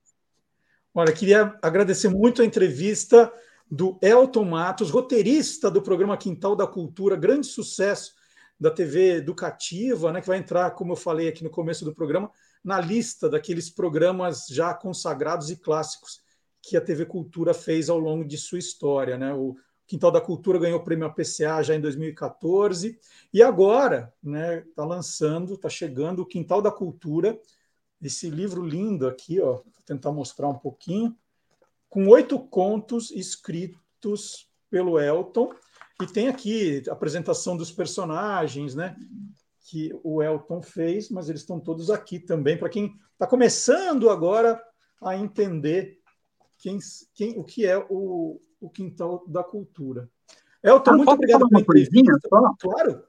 Olha, queria agradecer muito a entrevista do Elton Matos, roteirista do programa Quintal da Cultura, grande sucesso da TV educativa, né, que vai entrar, como eu falei aqui no começo do programa, na lista daqueles programas já consagrados e clássicos que a TV Cultura fez ao longo de sua história. Né? O Quintal da Cultura ganhou o prêmio APCA já em 2014 e agora está né, tá lançando, está chegando o Quintal da Cultura, esse livro lindo aqui, ó, tentar mostrar um pouquinho com oito contos escritos pelo Elton. E tem aqui a apresentação dos personagens, né? Que o Elton fez, mas eles estão todos aqui também, para quem está começando agora a entender quem, quem, o que é o, o quintal da cultura. Elton, ah, muito obrigado pela entrevista. Claro.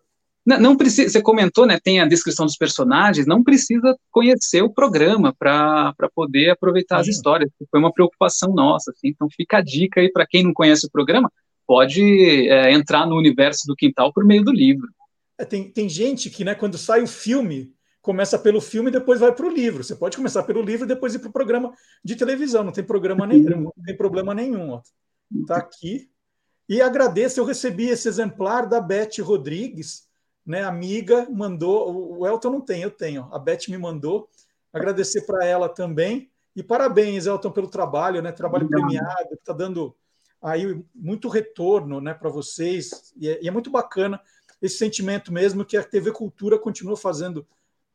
Não, não, precisa, você comentou, né? Tem a descrição dos personagens, não precisa conhecer o programa para poder aproveitar as histórias. Foi uma preocupação nossa, assim, então fica a dica aí para quem não conhece o programa, pode é, entrar no universo do quintal por meio do livro. É, tem, tem gente que, né, quando sai o filme, começa pelo filme e depois vai para o livro. Você pode começar pelo livro e depois ir para o programa de televisão, não tem programa nenhum, não tem problema nenhum. Está aqui E agradeço, eu recebi esse exemplar da Beth Rodrigues, né, amiga, mandou. O Elton não tem, eu tenho. A Beth me mandou. Agradecer para ela também. E parabéns, Elton, pelo trabalho, né? Trabalho premiado, que está dando aí muito retorno né, para vocês. E é, e é, muito bacana esse sentimento mesmo que a TV Cultura continua fazendo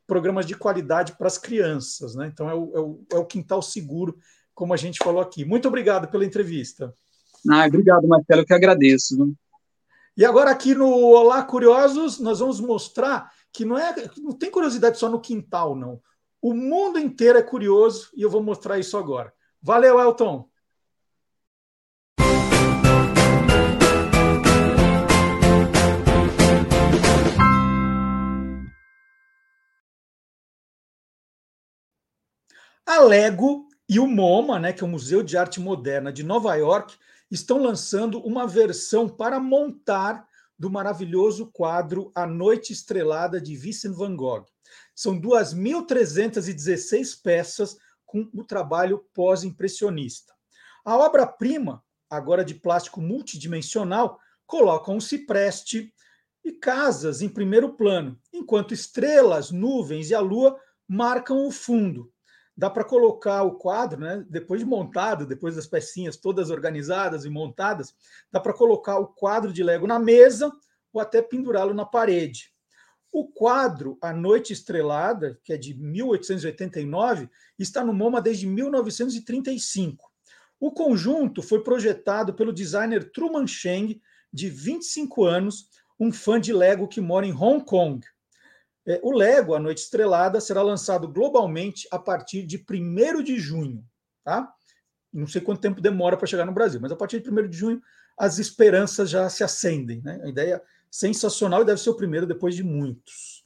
programas de qualidade para as crianças. Né? Então é o, é, o, é o quintal seguro, como a gente falou aqui. Muito obrigado pela entrevista. Ah, obrigado, Marcelo, que agradeço. E agora aqui no Olá Curiosos, nós vamos mostrar que não é não tem curiosidade só no quintal, não. O mundo inteiro é curioso e eu vou mostrar isso agora. Valeu, Elton! A Lego e o MoMA, né, que é o Museu de Arte Moderna de Nova York, estão lançando uma versão para montar do maravilhoso quadro A Noite Estrelada de Vincent van Gogh. São 2.316 peças com o trabalho pós-impressionista. A obra-prima, agora de plástico multidimensional, coloca um cipreste e casas em primeiro plano, enquanto estrelas, nuvens e a lua marcam o fundo dá para colocar o quadro, né, depois de montado, depois das pecinhas todas organizadas e montadas, dá para colocar o quadro de Lego na mesa ou até pendurá-lo na parede. O quadro A Noite Estrelada, que é de 1889, está no MoMA desde 1935. O conjunto foi projetado pelo designer Truman Cheng, de 25 anos, um fã de Lego que mora em Hong Kong. É, o Lego, A Noite Estrelada, será lançado globalmente a partir de 1 de junho. Tá? Não sei quanto tempo demora para chegar no Brasil, mas a partir de 1 de junho as esperanças já se acendem. Né? A ideia sensacional e deve ser o primeiro depois de muitos.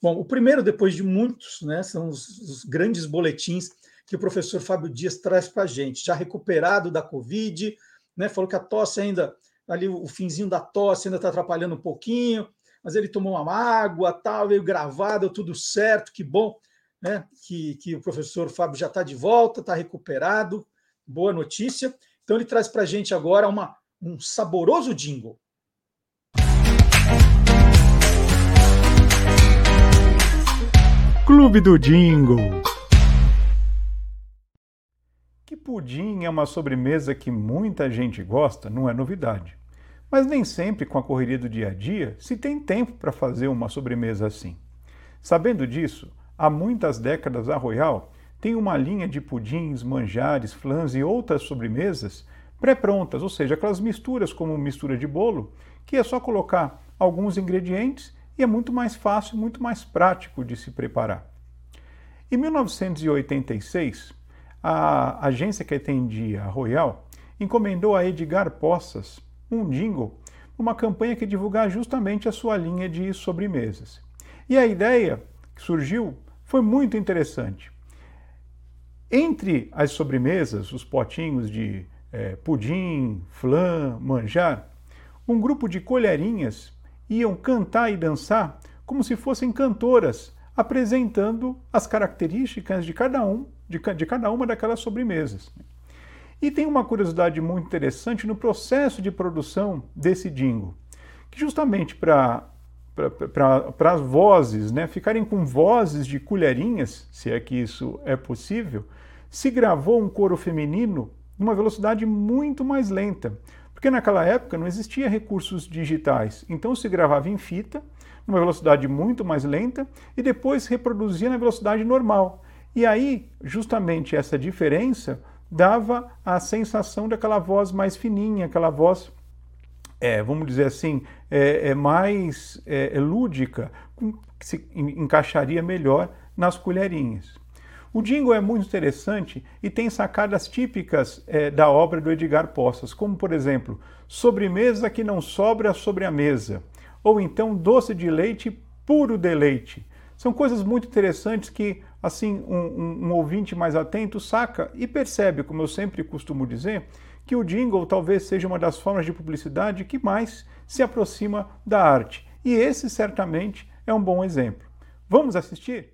Bom, o primeiro depois de muitos né, são os, os grandes boletins que o professor Fábio Dias traz para a gente, já recuperado da Covid, né, falou que a tosse ainda, ali o finzinho da tosse ainda está atrapalhando um pouquinho, mas ele tomou uma água, tal, veio gravado, tudo certo, que bom, né? Que, que o professor Fábio já está de volta, está recuperado, boa notícia. Então ele traz para a gente agora uma, um saboroso jingle. Clube do Jingle. Que pudim é uma sobremesa que muita gente gosta, não é novidade. Mas nem sempre, com a correria do dia a dia, se tem tempo para fazer uma sobremesa assim. Sabendo disso, há muitas décadas a Royal tem uma linha de pudins, manjares, flãs e outras sobremesas pré-prontas, ou seja, aquelas misturas como mistura de bolo, que é só colocar alguns ingredientes e é muito mais fácil, muito mais prático de se preparar. Em 1986, a agência que atendia a Royal encomendou a Edgar Poças um jingle, uma campanha que divulgar justamente a sua linha de sobremesas. E a ideia que surgiu foi muito interessante. Entre as sobremesas, os potinhos de é, pudim, flan, manjar, um grupo de colherinhas iam cantar e dançar como se fossem cantoras, apresentando as características de cada um, de, de cada uma daquelas sobremesas. E tem uma curiosidade muito interessante no processo de produção desse jingle, que justamente para para as vozes, né, ficarem com vozes de colherinhas, se é que isso é possível, se gravou um coro feminino numa velocidade muito mais lenta, porque naquela época não existia recursos digitais, então se gravava em fita, numa velocidade muito mais lenta, e depois reproduzia na velocidade normal. E aí, justamente essa diferença dava a sensação daquela voz mais fininha, aquela voz, é, vamos dizer assim, é, é mais é, é lúdica, que se encaixaria melhor nas colherinhas. O jingle é muito interessante e tem sacadas típicas é, da obra do Edgar Poças, como por exemplo, sobremesa que não sobra sobre a mesa, ou então doce de leite puro deleite. São coisas muito interessantes que assim um, um, um, ouvinte mais atento saca e percebe, como eu sempre costumo dizer, que o jingle talvez seja uma das formas de publicidade que mais se aproxima da arte. E esse certamente é um bom exemplo. Vamos assistir?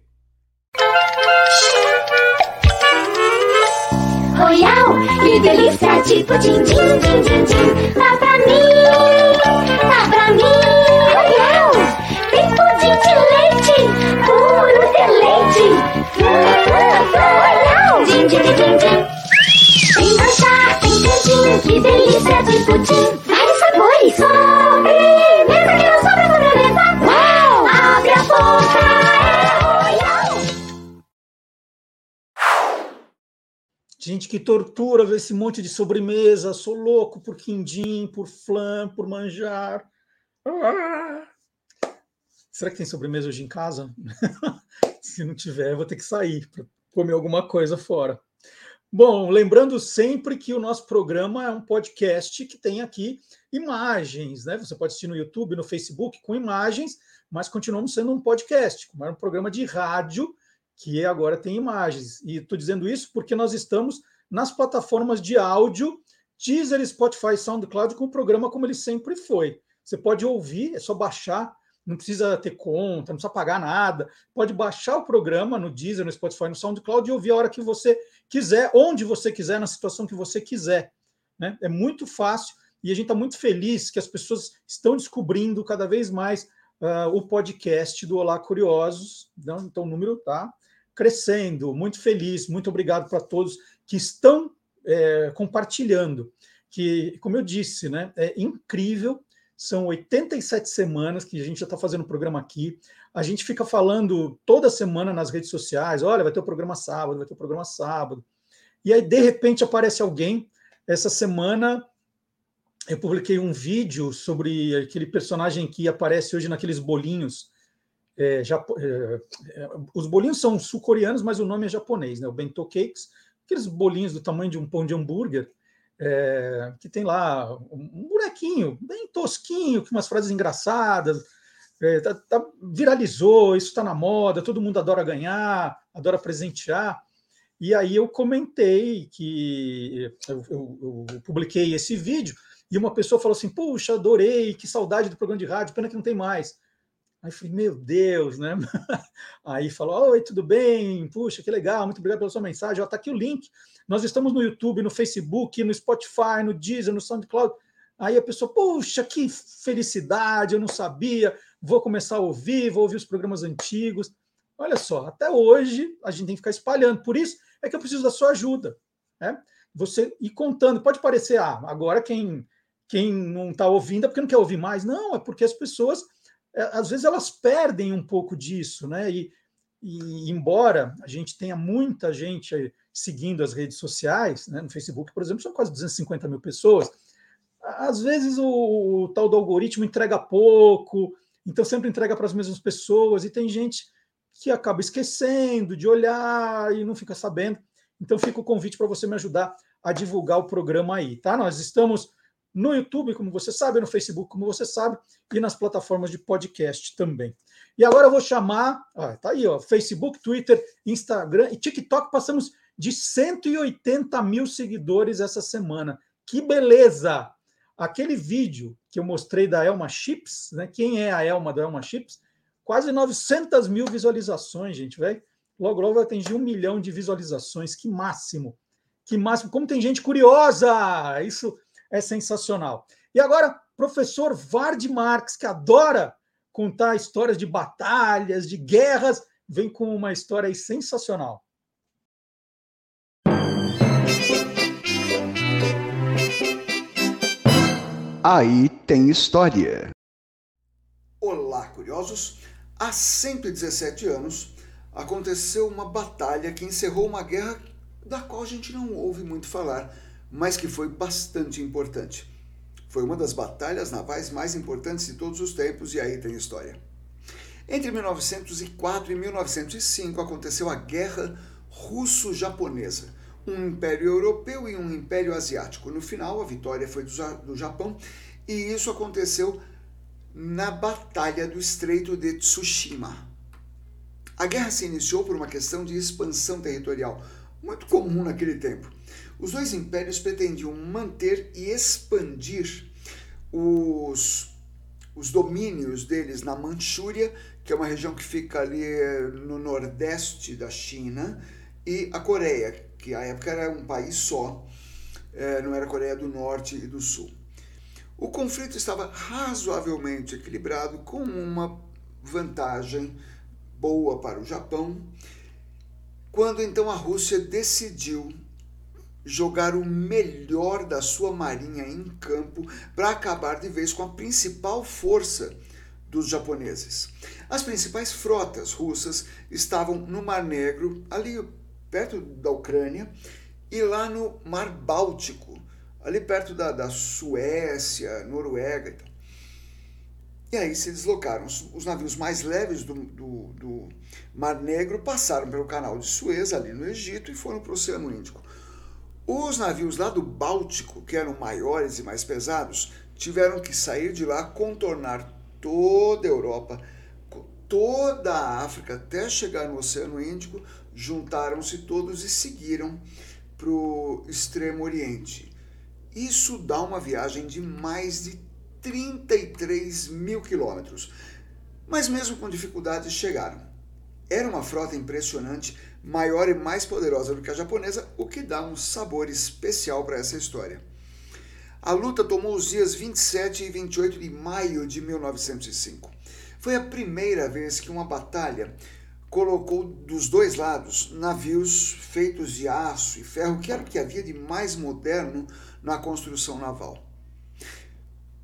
Royal, que delícia tipo din, din, din, din, din. Dá pra mim, dá pra mim. Din, din, din, din, din. Tem dançar, tem cantinho, que delícia de pudim. Vários sabores, sobremesa que não sobra sobremesa. Uau! Abre a boca. Gente, que tortura ver esse monte de sobremesa. Sou louco por quindim, por flan, por manjar. Ah! Será que tem sobremesa hoje em casa? [laughs] Se não tiver, vou ter que sair para comer alguma coisa fora. Bom, lembrando sempre que o nosso programa é um podcast que tem aqui imagens, né? Você pode assistir no YouTube, no Facebook com imagens, mas continuamos sendo um podcast, como um programa de rádio que agora tem imagens. E estou dizendo isso porque nós estamos nas plataformas de áudio, Deezer, Spotify, SoundCloud, com o programa como ele sempre foi. Você pode ouvir, é só baixar, não precisa ter conta, não precisa pagar nada. Pode baixar o programa no Deezer, no Spotify, no SoundCloud e ouvir a hora que você quiser, onde você quiser, na situação que você quiser. Né? É muito fácil e a gente está muito feliz que as pessoas estão descobrindo cada vez mais uh, o podcast do Olá Curiosos. Então, então o número está crescendo. Muito feliz, muito obrigado para todos que estão é, compartilhando. Que, como eu disse, né, é incrível. São 87 semanas que a gente já está fazendo o programa aqui. A gente fica falando toda semana nas redes sociais: olha, vai ter o programa sábado, vai ter o programa sábado. E aí, de repente, aparece alguém. Essa semana, eu publiquei um vídeo sobre aquele personagem que aparece hoje naqueles bolinhos. É, é, é, os bolinhos são sul-coreanos, mas o nome é japonês, né? O bento cakes, aqueles bolinhos do tamanho de um pão de hambúrguer, é, que tem lá um bonequinho bem tosquinho, com umas frases engraçadas. É, tá, tá, viralizou, isso está na moda, todo mundo adora ganhar, adora presentear. E aí eu comentei que eu, eu, eu publiquei esse vídeo e uma pessoa falou assim: Puxa, adorei, que saudade do programa de rádio, pena que não tem mais. Aí falei, meu Deus, né? [laughs] Aí falou, oi, tudo bem? Puxa, que legal, muito obrigado pela sua mensagem. Ó, tá aqui o link. Nós estamos no YouTube, no Facebook, no Spotify, no Deezer, no SoundCloud. Aí a pessoa, puxa, que felicidade, eu não sabia, vou começar a ouvir, vou ouvir os programas antigos. Olha só, até hoje a gente tem que ficar espalhando. Por isso é que eu preciso da sua ajuda. Né? Você ir contando. Pode parecer, ah, agora quem, quem não está ouvindo é porque não quer ouvir mais. Não, é porque as pessoas às vezes elas perdem um pouco disso, né? E, e, embora a gente tenha muita gente seguindo as redes sociais, né? no Facebook, por exemplo, são quase 250 mil pessoas, às vezes o, o tal do algoritmo entrega pouco, então sempre entrega para as mesmas pessoas, e tem gente que acaba esquecendo de olhar e não fica sabendo. Então fica o convite para você me ajudar a divulgar o programa aí, tá? Nós estamos no YouTube, como você sabe, no Facebook, como você sabe, e nas plataformas de podcast também. E agora eu vou chamar, ó, tá aí, ó, Facebook, Twitter, Instagram e TikTok. Passamos de 180 mil seguidores essa semana. Que beleza! Aquele vídeo que eu mostrei da Elma Chips, né? Quem é a Elma da Elma Chips? Quase 900 mil visualizações, gente, velho. Logo, logo vai atingir um milhão de visualizações. Que máximo! Que máximo! Como tem gente curiosa! Isso é sensacional. E agora, professor Vard Marx, que adora contar histórias de batalhas, de guerras, vem com uma história aí sensacional. Aí tem história. Olá, curiosos! Há 117 anos aconteceu uma batalha que encerrou uma guerra da qual a gente não ouve muito falar mas que foi bastante importante. Foi uma das batalhas navais mais importantes de todos os tempos e aí tem história. Entre 1904 e 1905 aconteceu a Guerra Russo-Japonesa, um império europeu e um império asiático. No final, a vitória foi do Japão e isso aconteceu na Batalha do Estreito de Tsushima. A guerra se iniciou por uma questão de expansão territorial, muito comum naquele tempo. Os dois impérios pretendiam manter e expandir os, os domínios deles na Manchúria, que é uma região que fica ali no nordeste da China, e a Coreia, que à época era um país só. eh, não era Coreia do Norte e do Sul. O conflito estava razoavelmente equilibrado, com uma vantagem boa para o Japão, quando então a Rússia decidiu jogar o melhor da sua marinha em campo para acabar de vez com a principal força dos japoneses. As principais frotas russas estavam no Mar Negro, ali perto da Ucrânia, e lá no Mar Báltico, ali perto da, da Suécia, Noruega e tal. E aí se deslocaram. Os, navios mais leves do, do, do, Mar Negro passaram pelo canal de Suez, ali no Egito, e foram para o Oceano Índico. Os navios lá do Báltico, que eram maiores e mais pesados, tiveram que sair de lá, contornar toda a Europa, toda a África, até chegar no Oceano Índico, juntaram-se todos e seguiram para o Extremo Oriente. Isso dá uma viagem de mais de 33 mil quilômetros. Mas mesmo com dificuldades chegaram. Era uma frota impressionante, maior e mais poderosa do que a japonesa, o que dá um sabor especial para essa história. A luta tomou os dias 27 e 28 de maio de 1905. Foi a primeira vez que uma batalha colocou dos dois lados navios feitos de aço e ferro, que era o que havia de mais moderno na construção naval.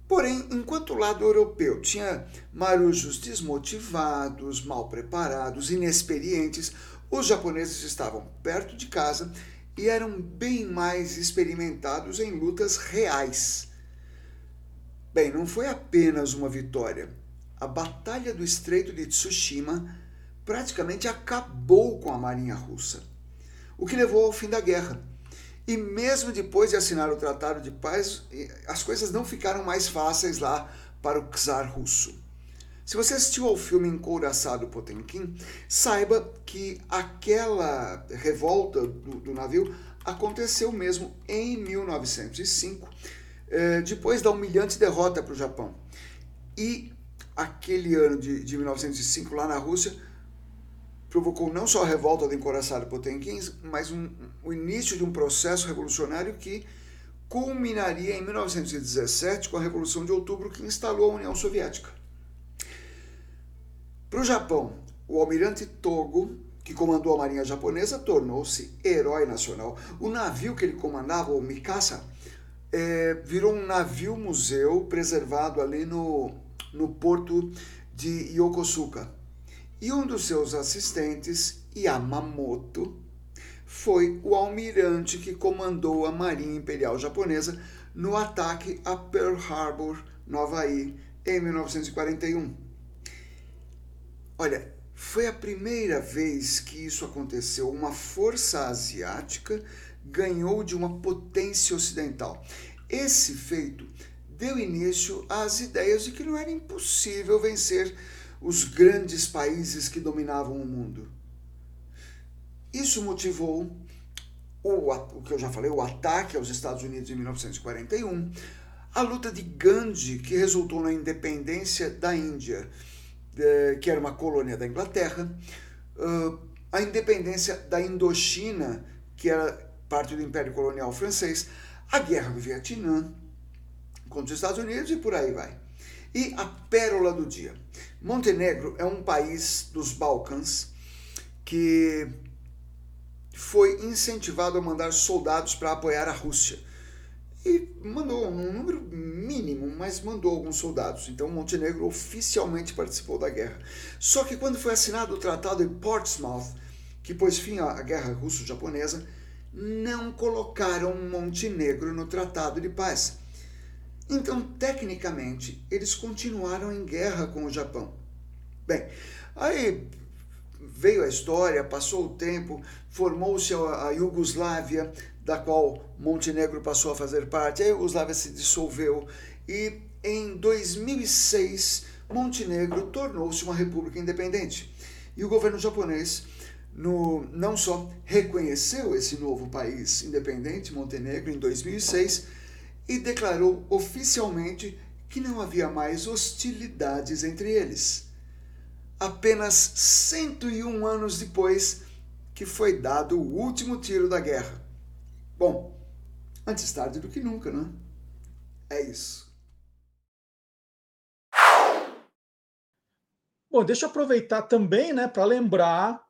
Porém, enquanto o lado europeu tinha marujos desmotivados, mal preparados, inexperientes, os japoneses estavam perto de casa e eram bem mais experimentados em lutas reais. Bem, não foi apenas uma vitória. A Batalha do Estreito de Tsushima praticamente acabou com a Marinha Russa, o que levou ao fim da guerra. E mesmo depois de assinar o Tratado de Paz, as coisas não ficaram mais fáceis lá para o czar russo. Se você assistiu ao filme Encouraçado Potemkin, saiba que aquela revolta do, do navio aconteceu mesmo em 1905, eh, depois da humilhante derrota para o Japão. E aquele ano de, de 1905, lá na Rússia, provocou não só a revolta do encoraçado Potemkin, mas um, o início de um processo revolucionário que culminaria em 1917 com a Revolução de Outubro que instalou a União Soviética. Para o Japão, o almirante Togo, que comandou a marinha japonesa, tornou-se herói nacional. O navio que ele comandava, o Mikasa, é, virou um navio-museu preservado ali no, no porto de Yokosuka e um dos seus assistentes, Yamamoto, foi o almirante que comandou a Marinha Imperial Japonesa no ataque a Pearl Harbor, no Havaí, em 1941. Olha, foi a primeira vez que isso aconteceu. Uma força asiática ganhou de uma potência ocidental. Esse feito deu início às ideias de que não era impossível vencer os grandes países que dominavam o mundo. Isso motivou o, o que eu já falei, o ataque aos Estados Unidos em 1941, a luta de Gandhi, que resultou na independência da Índia, que era uma colônia da Inglaterra, a independência da Indochina, que era parte do Império Colonial Francês, a Guerra do Vietnã contra os Estados Unidos e por aí vai. E a pérola do dia. Montenegro é um país dos Balcãs que foi incentivado a mandar soldados para apoiar a Rússia. E mandou um número mínimo, mas mandou alguns soldados. Então Montenegro oficialmente participou da guerra. Só que quando foi assinado o Tratado de Portsmouth, que pôs fim à guerra russo-japonesa, não colocaram Montenegro no Tratado de Paz. Então, tecnicamente, eles continuaram em guerra com o Japão. Bem, aí veio a história, passou o tempo, formou-se a Iugoslávia, da qual Montenegro passou a fazer parte. A Iugoslávia se dissolveu e em 2006 Montenegro tornou-se uma república independente. E o governo japonês no, não só reconheceu esse novo país independente, Montenegro, em 2006, e declarou oficialmente que não havia mais hostilidades entre eles. Apenas 101 anos depois que foi dado o último tiro da guerra. Bom, Antes tarde do que nunca, não é? É isso. Bom, deixa eu aproveitar também, né, para lembrar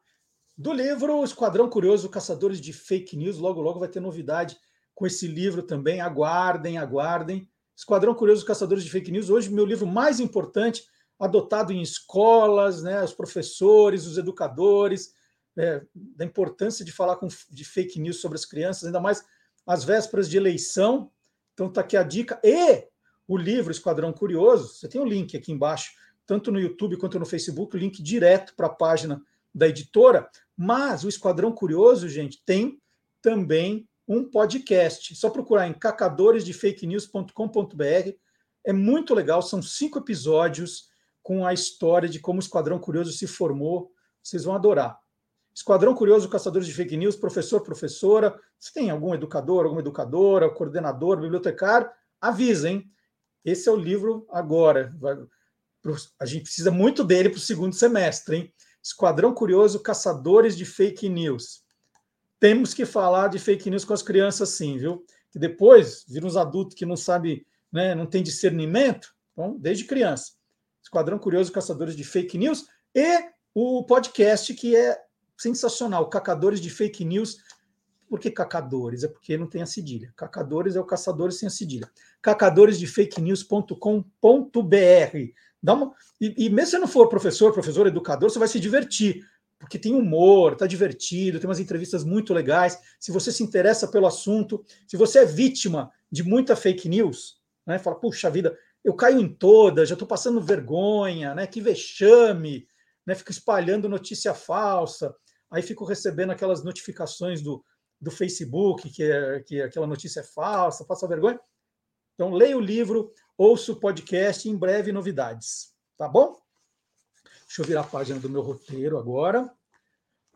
do livro Esquadrão Curioso, Caçadores de Fake News. Logo, logo vai ter novidade com esse livro também. Aguardem, aguardem. Esquadrão Curioso, Caçadores de Fake News. Hoje, meu livro mais importante, adotado em escolas, né, os professores, os educadores, é, da importância de falar com, de fake news sobre as crianças, ainda mais às vésperas de eleição. Então, está aqui a dica. E o livro Esquadrão Curioso, você tem o um link aqui embaixo tanto no YouTube quanto no Facebook, link direto para a página da editora. Mas o Esquadrão Curioso, gente, tem também um podcast. Só procurar em cacadoresdefakenews.com.br. É muito legal, são cinco episódios com a história de como o Esquadrão Curioso se formou. Vocês vão adorar. Esquadrão Curioso, Caçadores de Fake News, professor, professora. Se tem algum educador, alguma educadora, coordenador, bibliotecário, avisa, hein? Esse é o livro agora a gente precisa muito dele para o segundo semestre, hein? Esquadrão Curioso, Caçadores de Fake News. Temos que falar de fake news com as crianças, sim, viu? Que depois viram os adultos que não sabem, né, não tem discernimento, então, desde criança. Esquadrão Curioso, Caçadores de Fake News e o podcast que é sensacional, Cacadores de Fake News. Por que cacadores? É porque não tem a cedilha. Cacadores é o caçadores sem a cedilha. cacadoresdefakenews.com.br Dá uma... e, e mesmo se não for professor, professor, educador, você vai se divertir, porque tem humor, está divertido, tem umas entrevistas muito legais. Se você se interessa pelo assunto, se você é vítima de muita fake news, né, fala, puxa vida, eu caio em todas, já estou passando vergonha, né, que vexame, né, fico espalhando notícia falsa, aí fico recebendo aquelas notificações do, do Facebook que, é, que aquela notícia é falsa, passa vergonha. Então, leia o livro, ouça o podcast, em breve novidades. Tá bom? Deixa eu virar a página do meu roteiro agora.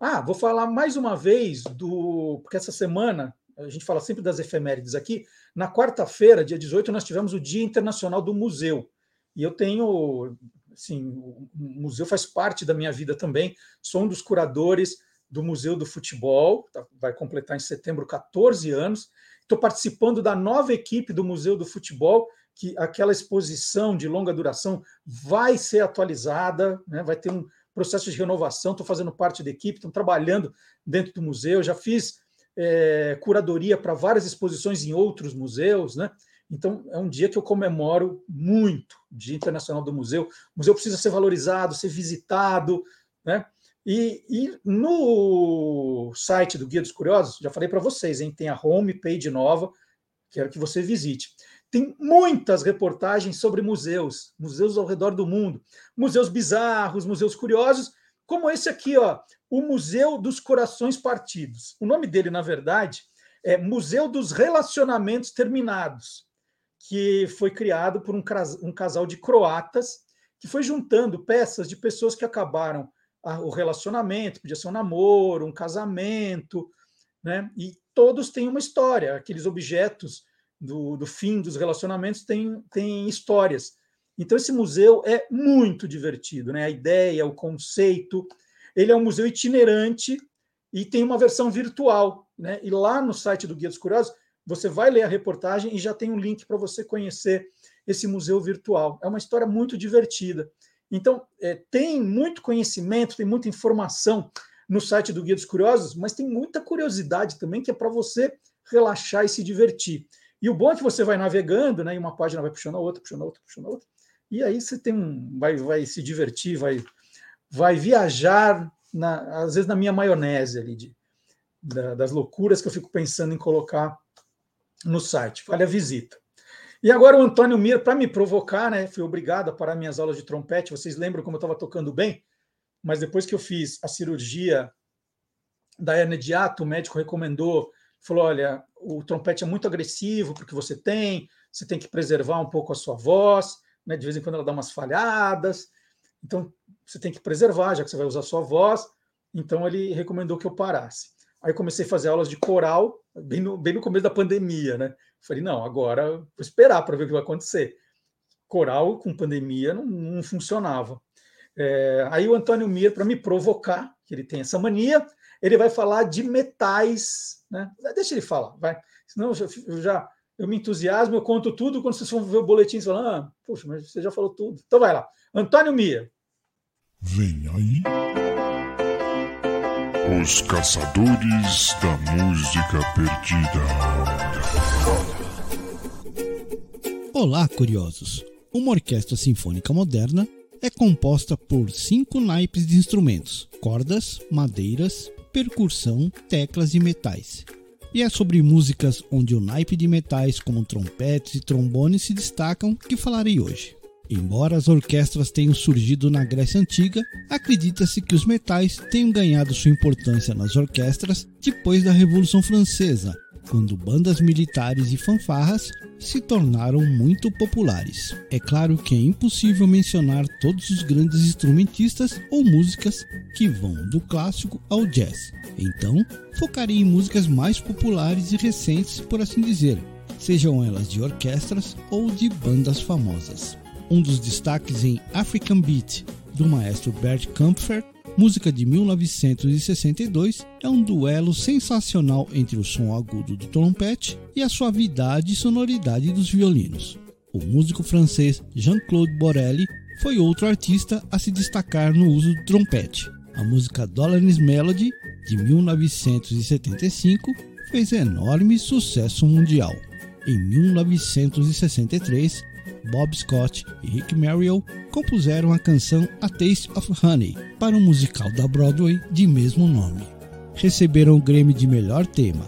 Ah, vou falar mais uma vez do. Porque essa semana, a gente fala sempre das efemérides aqui. Na quarta-feira, dia 18, nós tivemos o Dia Internacional do Museu. E eu tenho. Assim, o museu faz parte da minha vida também. Sou um dos curadores do Museu do Futebol, tá, vai completar em setembro 14 anos. Estou participando da nova equipe do Museu do Futebol, que aquela exposição de longa duração vai ser atualizada, né? vai ter um processo de renovação. Estou fazendo parte da equipe, estou trabalhando dentro do museu. Já fiz é, curadoria para várias exposições em outros museus, né? Então, é um dia que eu comemoro muito, Dia Internacional do Museu. O museu precisa ser valorizado, ser visitado, né? E, e, no site do Guia dos Curiosos, já falei para vocês, hein, tem a homepage nova, quero que você visite. Tem muitas reportagens sobre museus, museus ao redor do mundo, museus bizarros, museus curiosos, como esse aqui, ó, o Museu dos Corações Partidos. O nome dele, na verdade, é Museu dos Relacionamentos Terminados, que foi criado por um, um casal de croatas que foi juntando peças de pessoas que acabaram o relacionamento, podia ser um namoro, um casamento, né? E todos têm uma história. Aqueles objetos do, do fim dos relacionamentos têm, têm histórias. Então, esse museu é muito divertido, né? A ideia, o conceito. Ele é um museu itinerante e tem uma versão virtual, né? E lá no site do Guia dos Curiosos, você vai ler a reportagem e já tem um link para você conhecer esse museu virtual. É uma história muito divertida. Então, é, tem muito conhecimento, tem muita informação no site do Guia dos Curiosos, mas tem muita curiosidade também que é para você relaxar e se divertir. E o bom é que você vai navegando, né? E uma página vai puxando a outra, puxando a outra, puxando a outra. E aí você tem um, vai, vai se divertir, vai, vai viajar, na, às vezes na minha maionese ali, de, da, das loucuras que eu fico pensando em colocar no site. Vale a visita. E agora o Antônio Mir, para me provocar, né? Fui obrigado a parar minhas aulas de trompete. Vocês lembram como eu estava tocando bem? Mas depois que eu fiz a cirurgia da hernia de ato, o médico recomendou, falou: olha, o trompete é muito agressivo porque você tem, você tem que preservar um pouco a sua voz, né? De vez em quando ela dá umas falhadas, então você tem que preservar, já que você vai usar a sua voz. Então ele recomendou que eu parasse. Aí comecei a fazer aulas de coral, bem no, bem no começo da pandemia, né? Falei, não, agora vou esperar para ver o que vai acontecer. Coral com pandemia não, não funcionava. É, aí o Antônio Mir, para me provocar, que ele tem essa mania, ele vai falar de metais, né? Deixa ele falar, vai. Senão eu já, eu já eu me entusiasmo, eu conto tudo, quando vocês vão ver o boletim, vocês falam, ah, puxa, mas você já falou tudo. Então vai lá. Antônio Mia. Vem aí. Os Caçadores da Música Perdida. Olá, curiosos! Uma orquestra sinfônica moderna é composta por cinco naipes de instrumentos: cordas, madeiras, percussão, teclas e metais. E é sobre músicas onde o naipe de metais como trompetes e trombones se destacam que falarei hoje. Embora as orquestras tenham surgido na Grécia Antiga, acredita-se que os metais tenham ganhado sua importância nas orquestras depois da Revolução Francesa, quando bandas militares e fanfarras se tornaram muito populares. É claro que é impossível mencionar todos os grandes instrumentistas ou músicas que vão do clássico ao jazz. Então, focarei em músicas mais populares e recentes, por assim dizer, sejam elas de orquestras ou de bandas famosas. Um dos destaques em African Beat, do maestro Bert Kaempfer, música de 1962, é um duelo sensacional entre o som agudo do trompete e a suavidade e sonoridade dos violinos. O músico francês Jean-Claude Borelli foi outro artista a se destacar no uso do trompete. A música Dollar's Melody, de 1975, fez enorme sucesso mundial. Em 1963, Bob Scott e Rick Merrill compuseram a canção A Taste of Honey para um musical da Broadway de mesmo nome. Receberam o Grammy de melhor tema.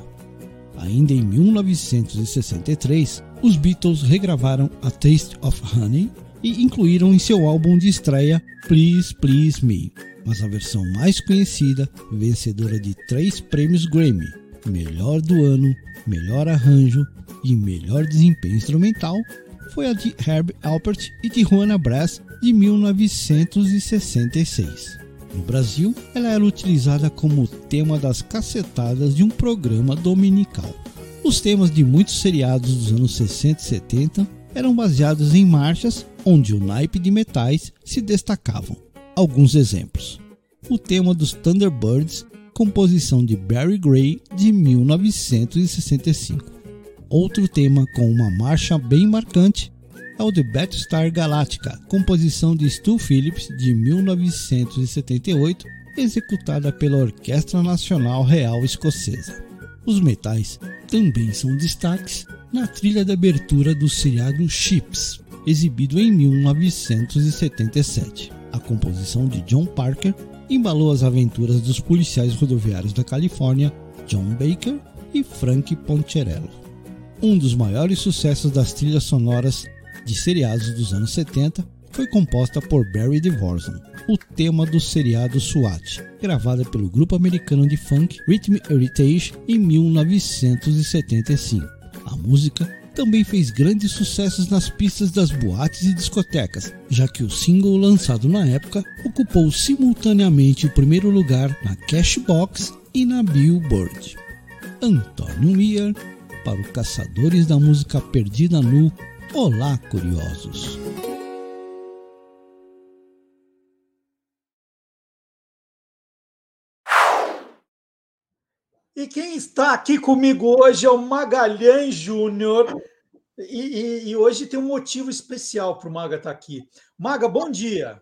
Ainda em 1963, os Beatles regravaram A Taste of Honey e incluíram em seu álbum de estreia Please Please Me, mas a versão mais conhecida, vencedora de três prêmios Grammy, Melhor do Ano, Melhor Arranjo e Melhor Desempenho Instrumental, foi a de Herb Alpert e de Juana Brass de 1966. No Brasil, ela era utilizada como tema das cacetadas de um programa dominical. Os temas de muitos seriados dos anos 60 e 70 eram baseados em marchas onde o naipe de metais se destacavam. Alguns exemplos: o tema dos Thunderbirds, composição de Barry Gray de 1965. Outro tema com uma marcha bem marcante é o The Battlestar Galactica, composição de Stu Phillips de 1978, executada pela Orquestra Nacional Real Escocesa. Os metais também são destaques na trilha de abertura do seriado Chips, exibido em 1977. A composição de John Parker embalou as aventuras dos policiais rodoviários da Califórnia, John Baker e Frank Poncherello. Um dos maiores sucessos das trilhas sonoras de seriados dos anos 70 foi composta por Barry DeVorson, o tema do seriado SWAT, gravada pelo grupo americano de funk Rhythm Heritage em 1975. A música também fez grandes sucessos nas pistas das boates e discotecas, já que o single lançado na época ocupou simultaneamente o primeiro lugar na Cashbox e na Billboard. Antônio Mier para o Caçadores da Música Perdida no Olá Curiosos. E quem está aqui comigo hoje é o Magalhães Júnior. E, e, e, hoje tem um motivo especial para o Maga estar aqui. Maga, bom dia.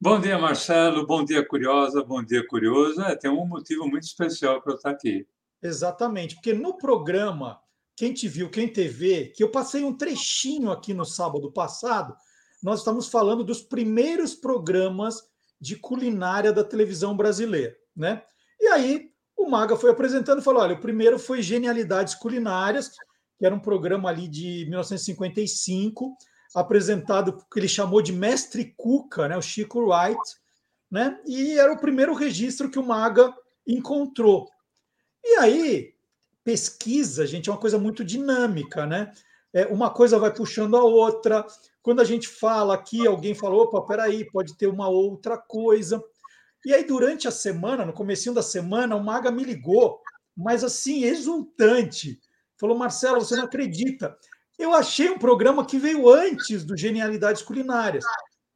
Bom dia, Marcelo. Bom dia, Curiosa. Bom dia, Curioso. É, tem um motivo muito especial para eu estar aqui. Exatamente, porque no programa, quem te viu, quem te vê, que eu passei um trechinho aqui no sábado passado, nós estamos falando dos primeiros programas de culinária da televisão brasileira, né? E aí o Maga foi apresentando e falou: olha, o primeiro foi Genialidades Culinárias, que era um programa ali de 1955, apresentado por que ele chamou de Mestre Cuca, né? O Chico Wright, né? E era o primeiro registro que o Maga encontrou. E aí, pesquisa, gente, é uma coisa muito dinâmica, né? É, uma coisa vai puxando a outra. Quando a gente fala aqui, alguém falou, opa, peraí, pode ter uma outra coisa. E aí, durante a semana, no comecinho da semana, o Maga me ligou, mas assim, exultante. Falou, Marcelo, você não acredita. Eu achei um programa que veio antes do Genialidades Culinárias.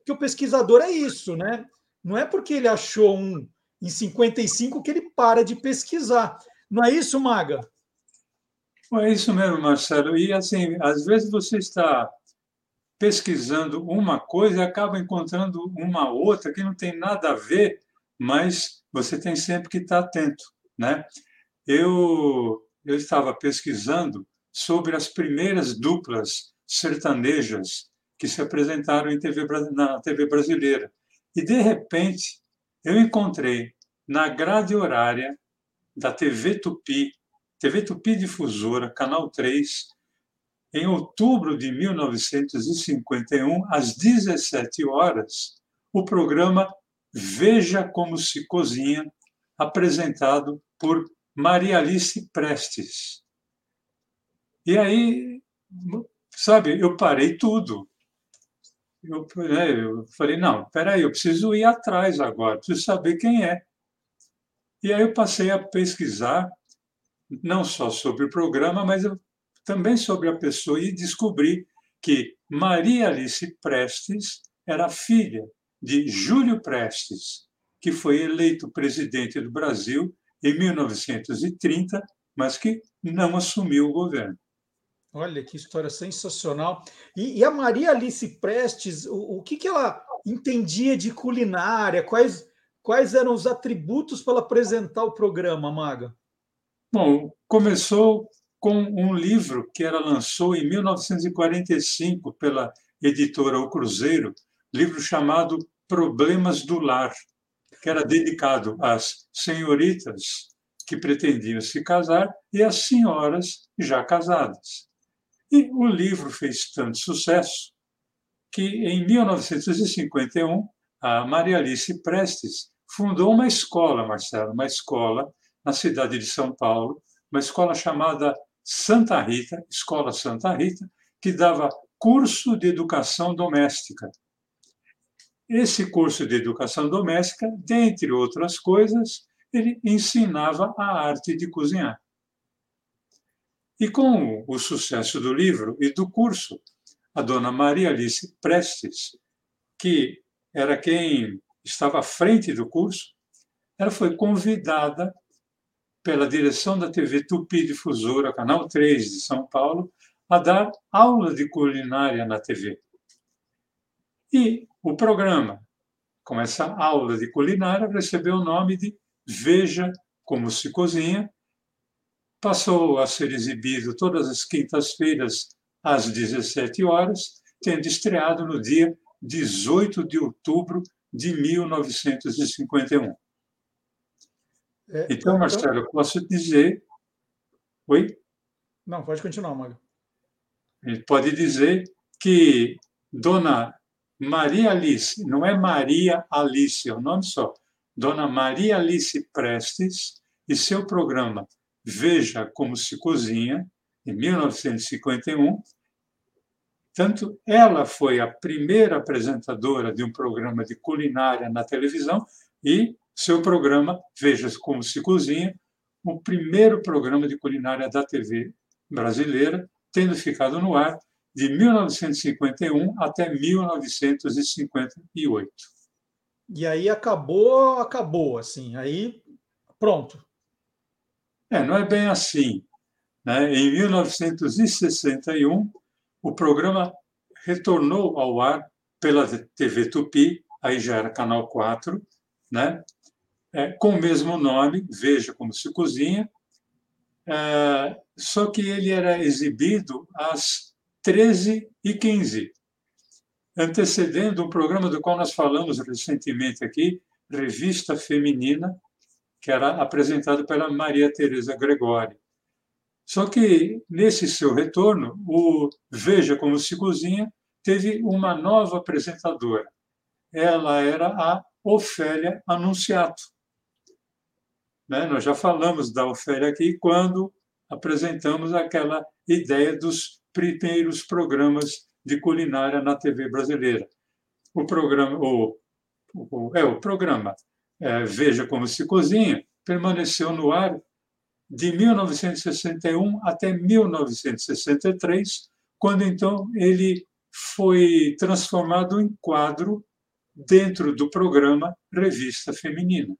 Que o pesquisador é isso, né? Não é porque ele achou um em 55 que ele para de pesquisar. Não é isso, Maga? É isso mesmo, Marcelo. E assim, às vezes você está pesquisando uma coisa e acaba encontrando uma outra que não tem nada a ver, mas você tem sempre que estar atento, né? Eu eu estava pesquisando sobre as primeiras duplas sertanejas que se apresentaram TV, na TV brasileira. E, de repente, eu encontrei na grade horária da TV Tupi, TV Tupi Difusora, Canal 3, em outubro de 1951, às 17 horas, o programa Veja Como Se Cozinha, apresentado por Maria Alice Prestes. E aí, sabe, eu parei tudo. Eu, né, eu falei, não, peraí, eu preciso ir atrás agora, preciso saber quem é. E aí eu passei a pesquisar, não só sobre o programa, mas também sobre a pessoa, e descobri que Maria Alice Prestes era filha de Júlio Prestes, que foi eleito presidente do Brasil em 1930, mas que não assumiu o governo. Olha que história sensacional. E, e a Maria Alice Prestes, o, o que, que ela entendia de culinária? Quais, quais eram os atributos para apresentar o programa, Maga? Bom, começou com um livro que ela lançou em 1945 pela editora O Cruzeiro, livro chamado Problemas do Lar, que era dedicado às senhoritas que pretendiam se casar e às senhoras já casadas. E o livro fez tanto sucesso que, em 1951, a Maria Alice Prestes fundou uma escola, Marcelo, uma escola na cidade de São Paulo, uma escola chamada Santa Rita, Escola Santa Rita, que dava curso de educação doméstica. Esse curso de educação doméstica, dentre outras coisas, ele ensinava a arte de cozinhar. E com o sucesso do livro e do curso, a dona Maria Alice Prestes, que era quem estava à frente do curso, ela foi convidada pela direção da TV Tupi Difusora, Canal 3 de São Paulo, a dar aula de culinária na TV. E o programa, com essa aula de culinária, recebeu o nome de Veja Como Se Cozinha. Passou a ser exibido todas as quintas-feiras às 17 horas, tendo estreado no dia 18 de outubro de 1951. É, então, então, Marcelo, eu posso dizer. Oi? Não, pode continuar, Mário. Ele pode dizer que Dona Maria Alice, não é Maria Alice, é o nome só, Dona Maria Alice Prestes e seu programa Veja Como Se Cozinha, em 1951. Tanto ela foi a primeira apresentadora de um programa de culinária na televisão e seu programa Veja Como Se Cozinha, o primeiro programa de culinária da TV brasileira, tendo ficado no ar de 1951 até 1958. E aí acabou, acabou, assim, aí pronto. É, não é bem assim. Né? Em 1961, o programa retornou ao ar pela TV Tupi, aí já era Canal 4, né? É, com o mesmo nome, Veja Como Se Cozinha, é, só que ele era exibido às 13 e 15, antecedendo um programa do qual nós falamos recentemente aqui, Revista Feminina, que era apresentado pela Maria Tereza Gregori. Só que, nesse seu retorno, o Veja Como Se Cozinha teve uma nova apresentadora. Ela era a Ofélia Anunciato. Né? Nós já falamos da Ofélia aqui quando apresentamos aquela ideia dos primeiros programas de culinária na TV brasileira. O programa, o, o é o programa é, Veja como se cozinha permaneceu no ar de 1961 até 1963, quando então ele foi transformado em quadro dentro do programa Revista Feminina.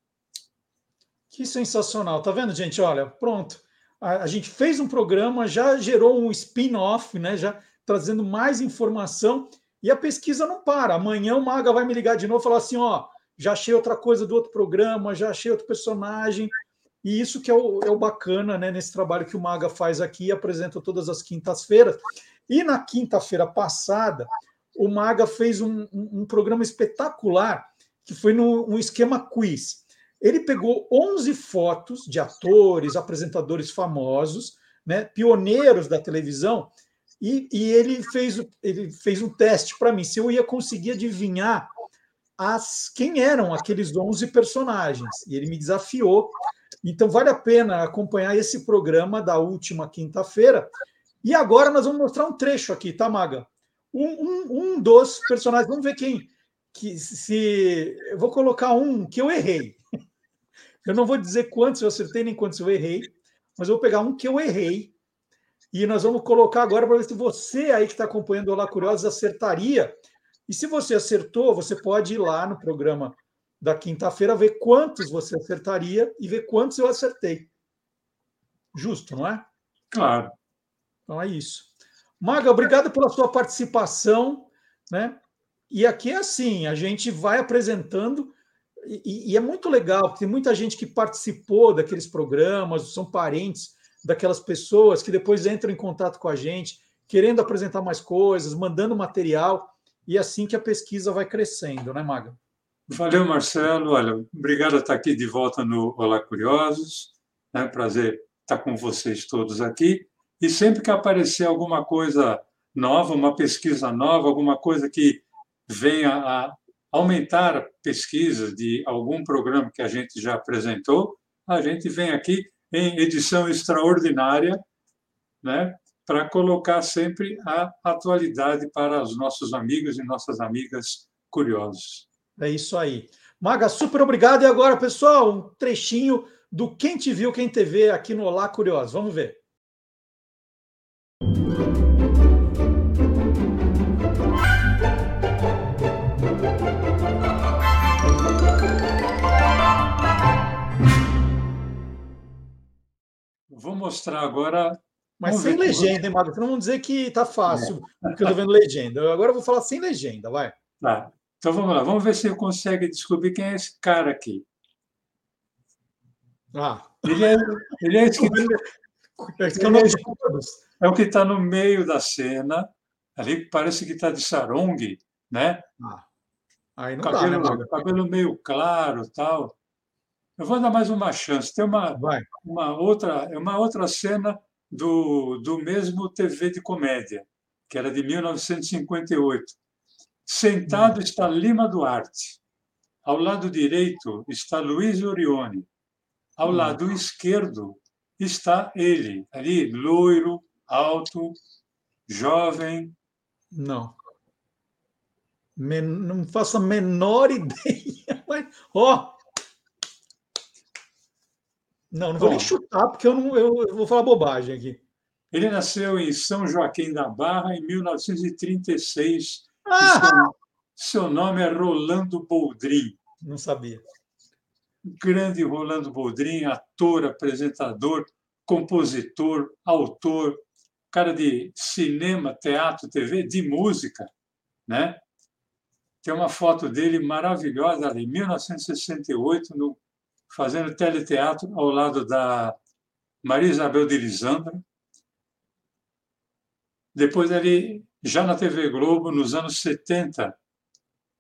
Que sensacional. Tá vendo, gente? Olha, pronto. A, a gente fez um programa, já gerou um spin-off, né? Já trazendo mais informação e a pesquisa não para. Amanhã o Maga vai me ligar de novo e falar assim: ó, já achei outra coisa do outro programa, já achei outro personagem. E isso que é o, é o bacana né, nesse trabalho que o Maga faz aqui, apresenta todas as quintas-feiras. E na quinta-feira passada, o Maga fez um, um, um, programa espetacular, que foi no um esquema quiz. Ele pegou 11 fotos de atores, apresentadores famosos, né, pioneiros da televisão, e, e ele, fez, ele fez um teste para mim, se eu ia conseguir adivinhar as, quem eram aqueles 11 personagens. E ele me desafiou. Então, vale a pena acompanhar esse programa da última quinta-feira. E agora nós vamos mostrar um trecho aqui, tá, Maga? Um, um, um dos personagens. Vamos ver quem. Que, se Eu vou colocar um que eu errei. [laughs] Eu não vou dizer quantos eu acertei nem quantos eu errei, mas eu vou pegar um que eu errei e nós vamos colocar agora para ver se você aí que está acompanhando o Olá Curiosos acertaria. E se você acertou, você pode ir lá no programa da quinta-feira ver quantos você acertaria e ver quantos eu acertei. Justo, não é? Claro. Então é isso. Maga, obrigado pela sua participação, né? E aqui é assim, a gente vai apresentando e, e é muito legal, porque tem muita gente que participou daqueles programas, são parentes daquelas pessoas que depois entram em contato com a gente, querendo apresentar mais coisas, mandando material, e é assim que a pesquisa vai crescendo, né, Maga? Valeu, Marcelo. Olha, obrigado por estar aqui de volta no Olá Curiosos. É um prazer estar com vocês todos aqui. E sempre que aparecer alguma coisa nova, uma pesquisa nova, alguma coisa que venha a aumentar a pesquisa de algum programa que a gente já apresentou, a gente vem aqui em edição extraordinária, né, para colocar sempre a atualidade para os nossos amigos e nossas amigas curiosos. É isso aí. Maga, super obrigado. E agora, pessoal, um trechinho do Quem Te Viu, Quem TV aqui no Olá Curiosos. Vamos ver. Vou mostrar agora. Mas sem legenda, hein, Mago? Não vamos dizer que tá fácil, é. porque eu estou vendo legenda. Agora eu vou falar sem legenda, vai. Tá. Então vamos lá, vamos ver se eu consegue descobrir quem é esse cara aqui. Ah. Ele é, ele é esse [laughs] que. Ele é, é o que está no meio da cena, ali parece que está de sarong, né? Ah. Aí não cabelo, dá, né, cabelo meio claro tal. Eu vou dar mais uma chance. Tem uma, uma, outra, é uma outra cena do, do mesmo TV de comédia, que era de 1958. Sentado hum. está Lima Duarte. Ao lado direito está Luiz Orione. Ao hum. lado esquerdo está ele, ali, loiro, alto, jovem. Não. Men não faço a menor [laughs] ideia. Ó, oh, não, não vou Bom, nem chutar, porque eu, não, eu, eu vou falar bobagem aqui. Ele nasceu em São Joaquim da Barra em 1936. Ah! Seu, seu, nome é Rolando Boldrin. Não sabia. Grande Rolando Boldrin, ator, apresentador, compositor, autor, cara de cinema, teatro, TV, de música, né? Tem uma foto dele maravilhosa ali, 1968, no fazendo teleteatro ao lado da Maria Isabel de Lisandra. Depois ele, já na TV Globo, nos anos 70,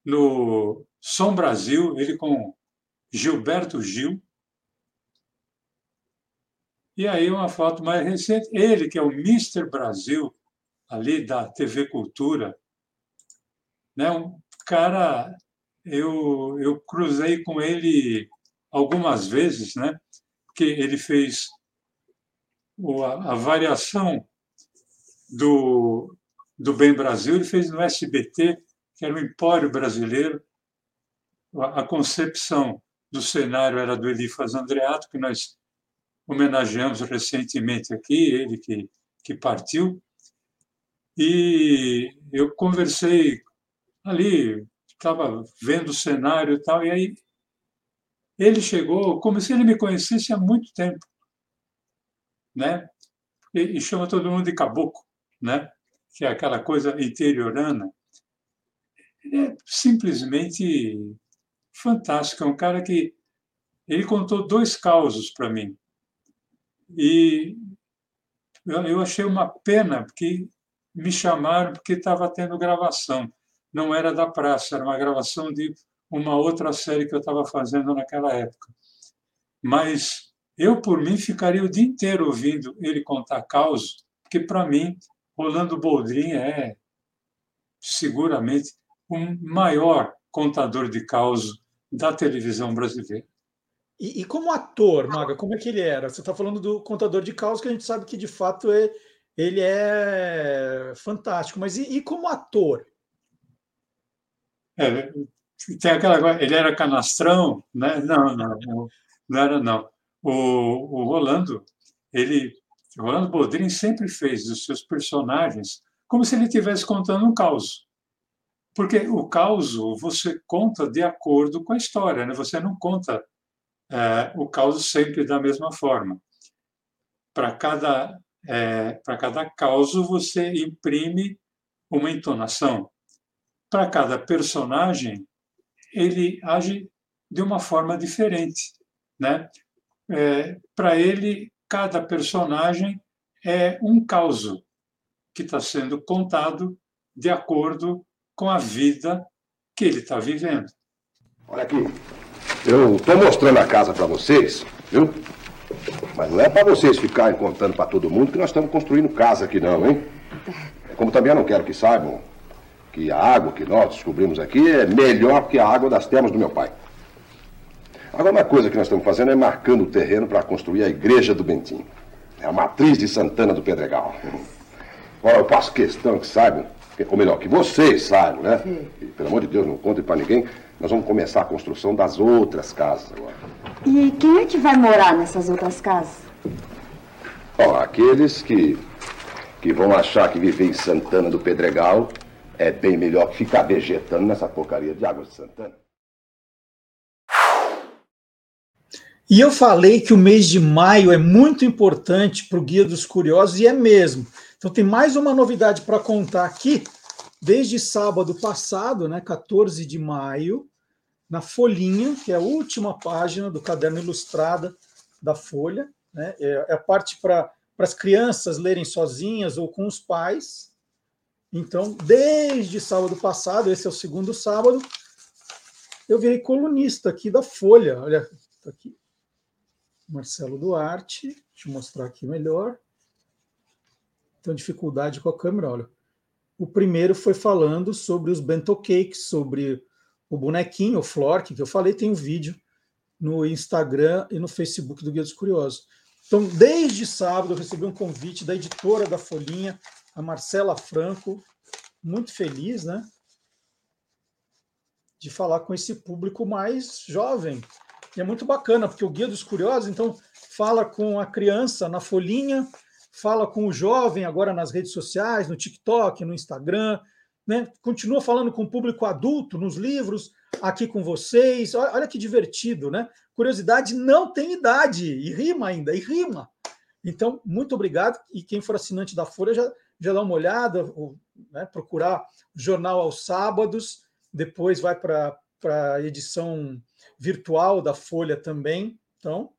no Som Brasil, ele com Gilberto Gil. E aí uma foto mais recente, ele que é o Mister Brasil, ali da TV Cultura, né? um cara, eu, eu cruzei com ele algumas vezes, né? que ele fez a, variação do, do Bem Brasil, ele fez no SBT, que era o Empório Brasileiro. A, concepção do cenário era do Elifas Andreato, que nós homenageamos recentemente aqui, ele que, que partiu. E eu conversei ali, estava vendo o cenário e tal, e aí ele chegou como se ele me conhecesse há muito tempo, né? E, e chama todo mundo de caboclo, né? Que é aquela coisa interiorana. Ele é simplesmente fantástico. É um cara que ele contou dois causos para mim. E eu achei uma pena, porque me chamaram porque estava tendo gravação. Não era da praça, era uma gravação de uma outra série que eu estava fazendo naquela época. Mas eu, por mim, ficaria o dia inteiro ouvindo ele contar causos, porque, para mim, Rolando Boldrin é seguramente o maior contador de causos da televisão brasileira. E, e, como ator, Maga, como é que ele era? Você está falando do contador de caos, que a gente sabe que de fato é, ele é fantástico, mas e, e como ator? É, tem aquela ele era canastrão, né? Não, não, não, não era não. O, o Rolando, ele, Rolando Bodrin sempre fez dos seus personagens como se ele estivesse contando um caos. Porque o caos você conta de acordo com a história, né? Você não conta é, o caos sempre da mesma forma. Para cada, é, para cada caos, você imprime uma entonação. Para cada personagem, ele age de uma forma diferente. Né? É, para ele, cada personagem é um caos que está sendo contado de acordo com a vida que ele está vivendo. Olha aqui, eu estou mostrando a casa para vocês, viu? Mas não é para vocês ficarem contando para todo mundo que nós estamos construindo casa aqui, não, hein? Como também eu não quero que saibam que a água que nós descobrimos aqui é melhor que a água das termas do meu pai. Agora, uma coisa que nós estamos fazendo é marcando o terreno para construir a igreja do Bentinho. É a matriz de Santana do Pedregal. [laughs] Ora, eu faço questão que saibam, ou melhor, que vocês saibam, né? E, pelo amor de Deus, não contem para ninguém nós vamos começar a construção das outras casas agora. E quem é que vai morar nessas outras casas? Ó, aqueles que, que vão achar que viver em Santana do Pedregal é bem melhor que ficar vegetando nessa porcaria de água de Santana. E eu falei que o mês de maio é muito importante para o Guia dos Curiosos, e é mesmo. Então tem mais uma novidade para contar aqui. Desde sábado passado, né, 14 de maio, na folhinha, que é a última página do caderno ilustrada da Folha. Né? É, é a parte para as crianças lerem sozinhas ou com os pais. Então, desde sábado passado, esse é o segundo sábado, eu virei colunista aqui da Folha. Olha, tá aqui. Marcelo Duarte, deixa eu mostrar aqui melhor. Tenho dificuldade com a câmera, olha. O primeiro foi falando sobre os bento cakes, sobre o bonequinho, o Flork, que eu falei, tem um vídeo no Instagram e no Facebook do Guia dos Curiosos. Então, desde sábado, eu recebi um convite da editora da Folhinha, a Marcela Franco, muito feliz, né? De falar com esse público mais jovem. E é muito bacana, porque o Guia dos Curiosos, então, fala com a criança na folhinha, fala com o jovem agora nas redes sociais, no TikTok, no Instagram, né? continua falando com o público adulto nos livros, aqui com vocês. Olha, olha que divertido, né? Curiosidade não tem idade, e rima ainda, e rima. Então, muito obrigado. E quem for assinante da Folha já, já dá uma olhada, ou, né, procurar jornal aos sábados, depois vai para a edição virtual da Folha também. Então,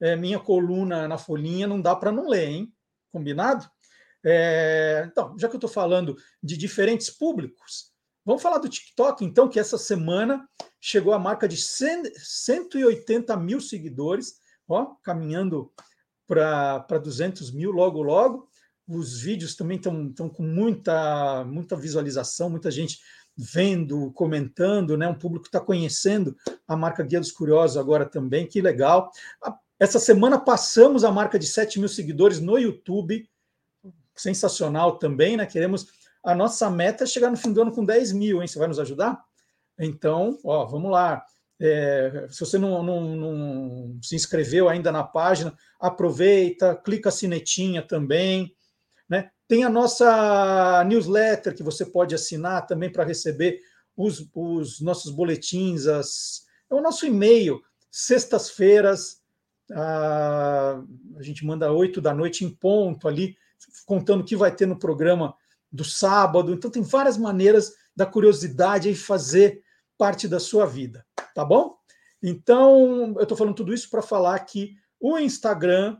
é, minha coluna na folhinha não dá para não ler, hein? Combinado? É, então, já que eu estou falando de diferentes públicos, vamos falar do TikTok, então, que essa semana chegou a marca de 100, 180 mil seguidores, ó, caminhando para 200 mil logo, logo. Os vídeos também estão com muita, muita visualização, muita gente vendo, comentando, né? Um público está conhecendo a marca Guia dos Curiosos agora também, que legal. Essa semana passamos a marca de 7 mil seguidores no YouTube sensacional também, né? Queremos. A nossa meta é chegar no fim do ano com 10 mil, hein? Você vai nos ajudar? Então, ó, vamos lá. É, se você não, não, não, se inscreveu ainda na página, aproveita, clica a sinetinha também. Né? Tem a nossa newsletter que você pode assinar também para receber os, os, nossos boletins, as, é o nosso e-mail sextas-feiras, a, a gente manda oito da noite em ponto ali, contando o que vai ter no programa do sábado. Então, tem várias maneiras da curiosidade aí fazer parte da sua vida, tá bom? Então, eu estou falando tudo isso para falar que o Instagram,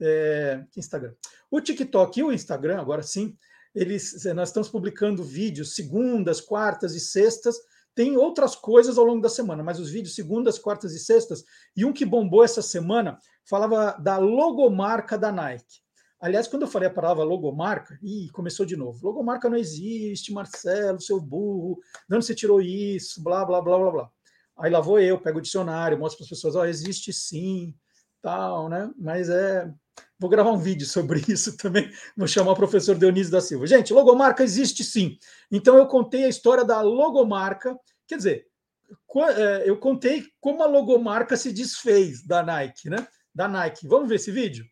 é, Instagram, o TikTok e o Instagram, agora sim, eles, nós estamos publicando vídeos segundas, quartas e sextas. Tem outras coisas ao longo da semana, mas os vídeos segundas, quartas e sextas. E um que bombou essa semana falava da logomarca da Nike. Aliás, quando eu falei a palavra logomarca, ih, começou de novo. Logomarca não existe, Marcelo, seu burro, de onde você tirou isso, blá, blá, blá, blá, blá. Aí lá vou eu, pego o dicionário, mostro para as pessoas, ó, oh, existe sim, tal, né? Mas é. Vou gravar um vídeo sobre [laughs] isso também. Vou chamar o professor Dionísio da Silva. Gente, logomarca existe sim. Então eu contei a história da logomarca. Quer dizer, é, eu contei como a logomarca se desfez da Nike, né? Da Nike. Vamos ver esse vídeo?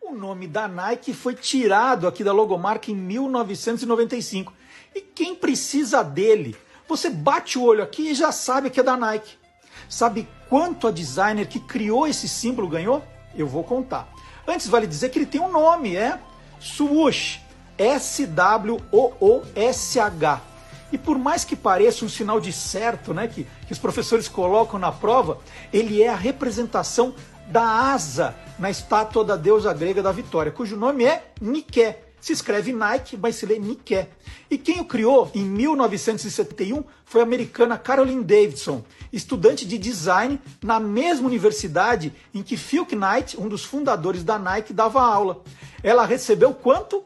O nome da Nike foi tirado aqui da logomarca em 1995. E quem precisa dele? Você bate o olho aqui e já sabe que é da Nike. Sabe quanto a designer que criou esse símbolo ganhou? Eu vou contar. Antes vale dizer que ele tem um nome, é Swoosh, S-W-O-O-S-H. E por mais que pareça um sinal de certo, né, que, que os professores colocam na prova, ele é a representação da asa na estátua da deusa grega da vitória, cujo nome é Nike. Se escreve Nike, mas se lê Nike. E quem o criou em 1971 foi a americana Caroline Davidson, estudante de design na mesma universidade em que Phil Knight, um dos fundadores da Nike, dava aula. Ela recebeu quanto?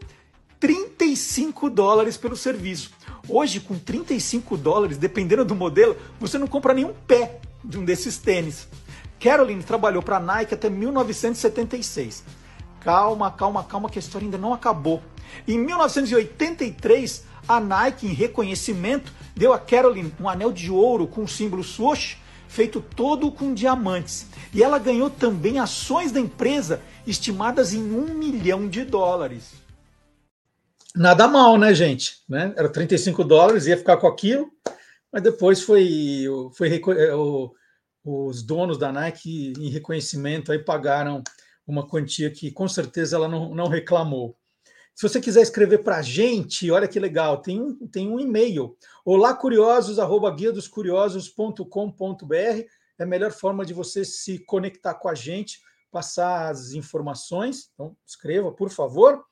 35 dólares pelo serviço. Hoje, com 35 dólares, dependendo do modelo, você não compra nenhum pé de um desses tênis. Caroline trabalhou para a Nike até 1976. Calma, calma, calma, que a história ainda não acabou. Em 1983, a Nike, em reconhecimento, deu a Caroline um anel de ouro com o símbolo swoosh, feito todo com diamantes. E ela ganhou também ações da empresa, estimadas em um milhão de dólares. Nada mal, né, gente? Né? Era 35 dólares, ia ficar com aquilo, mas depois foi, foi o, os donos da Nike, em reconhecimento, aí pagaram uma quantia que com certeza ela não, não reclamou. Se você quiser escrever para a gente, olha que legal, tem um, tem um e-mail, olacuriosos.guiadoscuriosos.com.br, é a melhor forma de você se conectar com a gente, passar as informações, então escreva, por favor.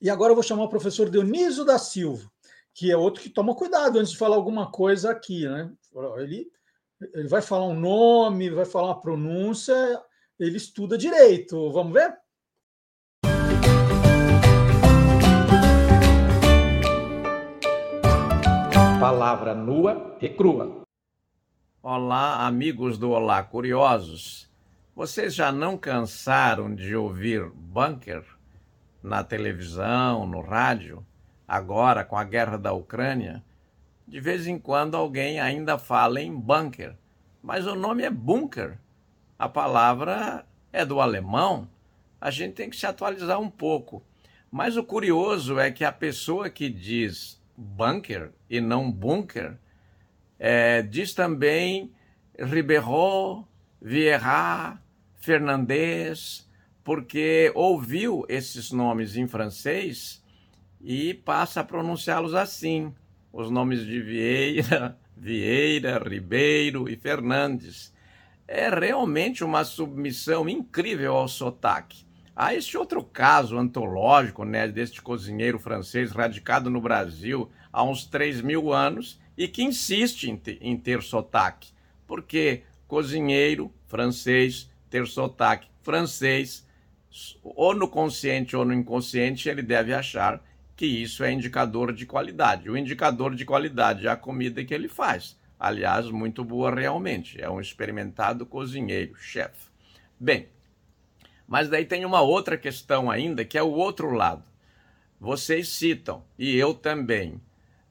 E agora eu vou chamar o professor Dionísio da Silva, que é outro que toma cuidado antes de falar alguma coisa aqui, né? Ele ele vai falar um nome, vai falar uma pronúncia, ele estuda direito. Vamos ver? Palavra nua e crua. Olá, amigos do Olá Curiosos. Vocês já não cansaram de ouvir bunker na televisão, no rádio? Agora, com a guerra da Ucrânia, de vez em quando alguém ainda fala em bunker, mas o nome é bunker. A palavra é do alemão. A gente tem que se atualizar um pouco. Mas o curioso é que a pessoa que diz bunker e não bunker é, diz também Ribeiro, Vieira, Fernandes, porque ouviu esses nomes em francês e passa a pronunciá-los assim os nomes de Vieira, Vieira, Ribeiro e Fernandes. É realmente uma submissão incrível ao sotaque. Há este outro caso antológico né, deste cozinheiro francês radicado no Brasil há uns 3 mil anos e que insiste em em ter sotaque. Porque cozinheiro francês ter sotaque francês, ou no consciente ou no inconsciente, ele deve achar que isso é indicador de qualidade. O indicador de qualidade é a comida que ele faz. Aliás, muito boa realmente. É um experimentado cozinheiro, chefe. Bem, mas daí tem uma outra questão ainda, que é o outro lado. Vocês citam, e eu também,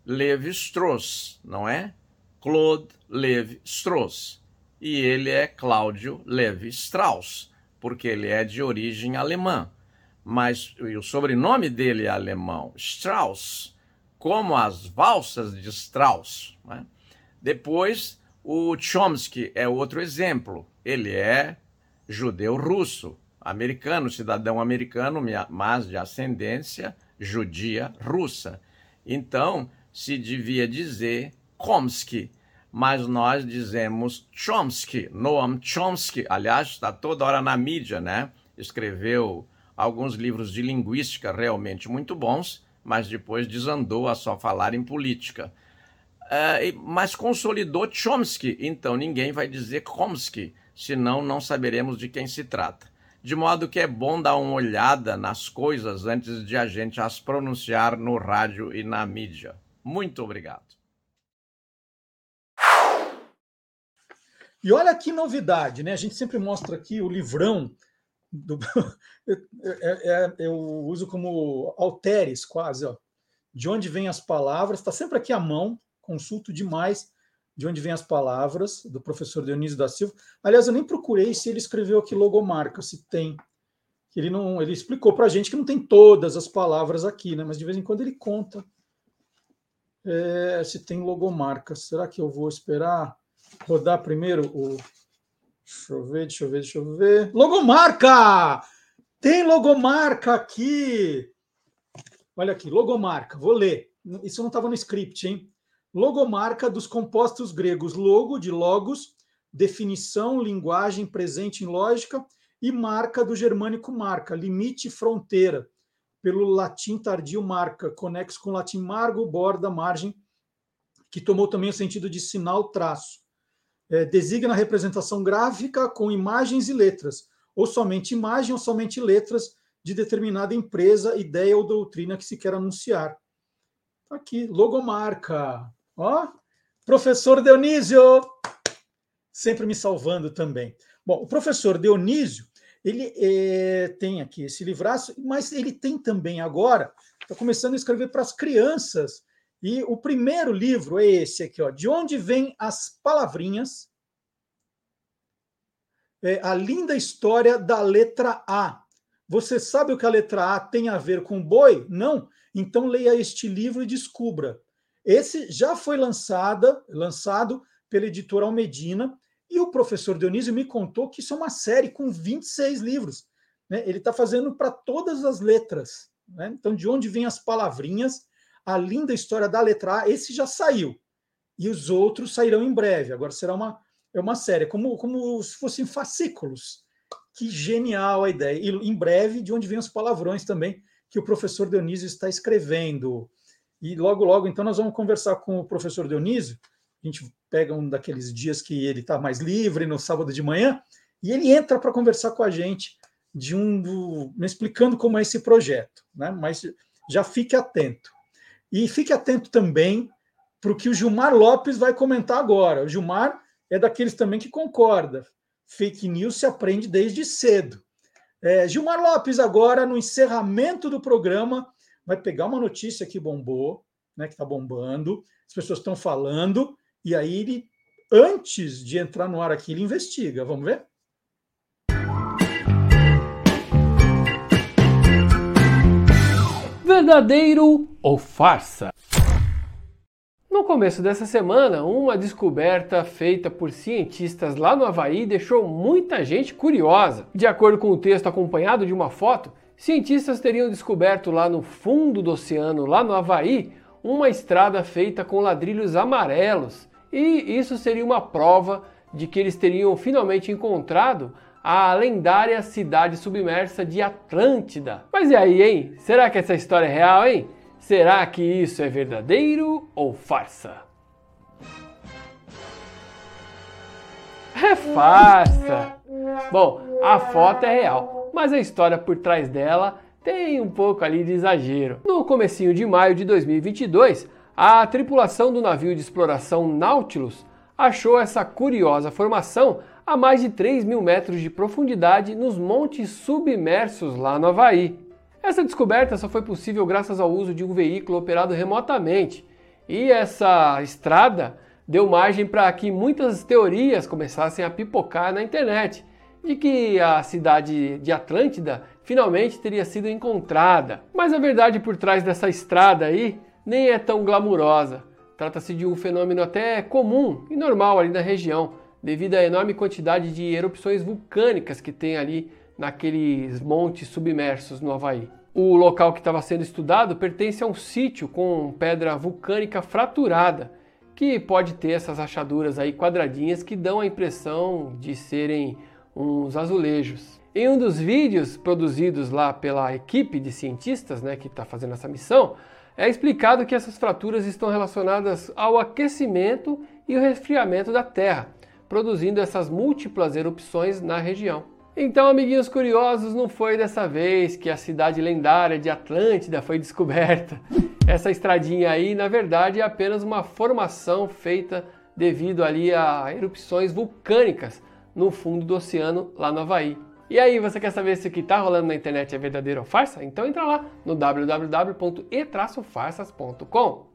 Levi Strauss, não é? Claude Levi Strauss. E ele é Cláudio Levi Strauss, porque ele é de origem alemã mas o sobrenome dele é alemão, Strauss, como as valsas de Strauss. Né? Depois, O Chomsky é outro exemplo. Ele é judeu russo, americano, cidadão americano, mas de ascendência judia russa. Então, se devia dizer Chomsky, mas nós dizemos Chomsky, Noam Chomsky, aliás, está toda hora na mídia, né? Escreveu alguns livros de linguística realmente muito bons, mas depois desandou a só falar em política. Uh, mas consolidou Chomsky, então ninguém vai dizer Chomsky, senão não saberemos de quem se trata. De modo que é bom dar uma olhada nas coisas antes de a gente as pronunciar no rádio e na mídia. Muito obrigado. E olha que novidade, né? A gente sempre mostra aqui o livrão. Do... [laughs] É, é, eu uso como alteres quase, ó. De onde vêm as palavras, está sempre aqui à mão, consulto demais de onde vêm as palavras, do professor Dionísio da Silva. Aliás, eu nem procurei se ele escreveu aqui logomarca, se tem. Ele não, ele explicou para a gente que não tem todas as palavras aqui, né? Mas de vez em quando ele conta é, se tem logomarca. Será que eu vou esperar rodar primeiro o? Deixa eu ver, deixa eu ver, deixa eu ver. Logomarca! Tem logomarca aqui. Olha aqui, logomarca. Vou ler. Isso não estava no script, hein? Logomarca dos compostos gregos logo, de logos, definição, linguagem presente em lógica, e marca do germânico marca, limite, fronteira, pelo latim tardio marca, conexo com o latim margo, borda, margem, que tomou também o sentido de sinal, traço. É, designa a representação gráfica com imagens e letras, ou somente imagem ou somente letras de determinada empresa, ideia ou doutrina que se quer anunciar. Tá aqui, logomarca. Ó, professor Dionísio, sempre me salvando também. Bom, o professor Dionísio, ele é, tem aqui esse livraço, mas ele tem também agora, está começando a escrever para as crianças. E o primeiro livro é esse aqui, ó, De Onde Vêm as Palavrinhas? É a linda história da letra A. Você sabe o que a letra A tem a ver com boi? Não? Então leia este livro e descubra. Esse já foi lançada, lançado pela editora Almedina, e o professor Dionísio me contou que isso é uma série com 26 livros. Né? Ele está fazendo para todas as letras. Né? Então, de onde vêm as palavrinhas, a linda história da letra A, esse já saiu. E os outros sairão em breve. Agora será uma, é uma série, como, como se fossem fascículos. Que genial a ideia. E em breve, de onde vêm os palavrões também, que o professor Dionísio está escrevendo. E logo, logo, então, nós vamos conversar com o professor Dionísio. A gente pega um daqueles dias que ele está mais livre, no sábado de manhã, e ele entra para conversar com a gente de um do, explicando como é esse projeto, né? Mas já fique atento. E fique atento também para o que o Gilmar Lopes vai comentar agora. O Gilmar é daqueles também que concorda. Fake news se aprende desde cedo. É, Gilmar Lopes, agora, no encerramento do programa, vai pegar uma notícia que bombou, né, que está bombando, as pessoas estão falando, e aí ele, antes de entrar no ar aqui, ele investiga. Vamos ver? Verdadeiro ou farsa? No começo dessa semana, uma descoberta feita por cientistas lá no Havaí deixou muita gente curiosa. De acordo com o texto acompanhado de uma foto, Cientistas teriam descoberto lá no fundo do oceano, lá no Havaí, uma estrada feita com ladrilhos amarelos. E isso seria uma prova de que eles teriam finalmente encontrado a lendária cidade submersa de Atlântida. Mas e aí, hein? Será que essa história é real, hein? Será que isso é verdadeiro ou farsa? É farsa! Bom, a foto é real mas a história por trás dela tem um pouco ali de exagero. No comecinho de maio de 2022, a tripulação do navio de exploração Nautilus achou essa curiosa formação a mais de 3 mil metros de profundidade nos montes submersos lá no Havaí. Essa descoberta só foi possível graças ao uso de um veículo operado remotamente, e essa estrada deu margem para que muitas teorias começassem a pipocar na internet de que a cidade de Atlântida finalmente teria sido encontrada. Mas a verdade por trás dessa estrada aí nem é tão glamurosa. Trata-se de um fenômeno até comum e normal ali na região, devido à enorme quantidade de erupções vulcânicas que tem ali naqueles montes submersos no Havaí. O local que estava sendo estudado pertence a um sítio com pedra vulcânica fraturada, que pode ter essas rachaduras aí quadradinhas que dão a impressão de serem uns azulejos. Em um dos vídeos produzidos lá pela equipe de cientistas né, que está fazendo essa missão, é explicado que essas fraturas estão relacionadas ao aquecimento e o resfriamento da Terra, produzindo essas múltiplas erupções na região. Então, amiguinhos curiosos, não foi dessa vez que a cidade lendária de Atlântida foi [laughs] descoberta. Essa estradinha aí, na verdade, é apenas uma formação feita devido ali a erupções vulcânicas no fundo do oceano lá no Havaí. E aí, você quer saber se o que está rolando na internet é verdadeiro ou farsa? Então entra lá no www.e-farsas.com.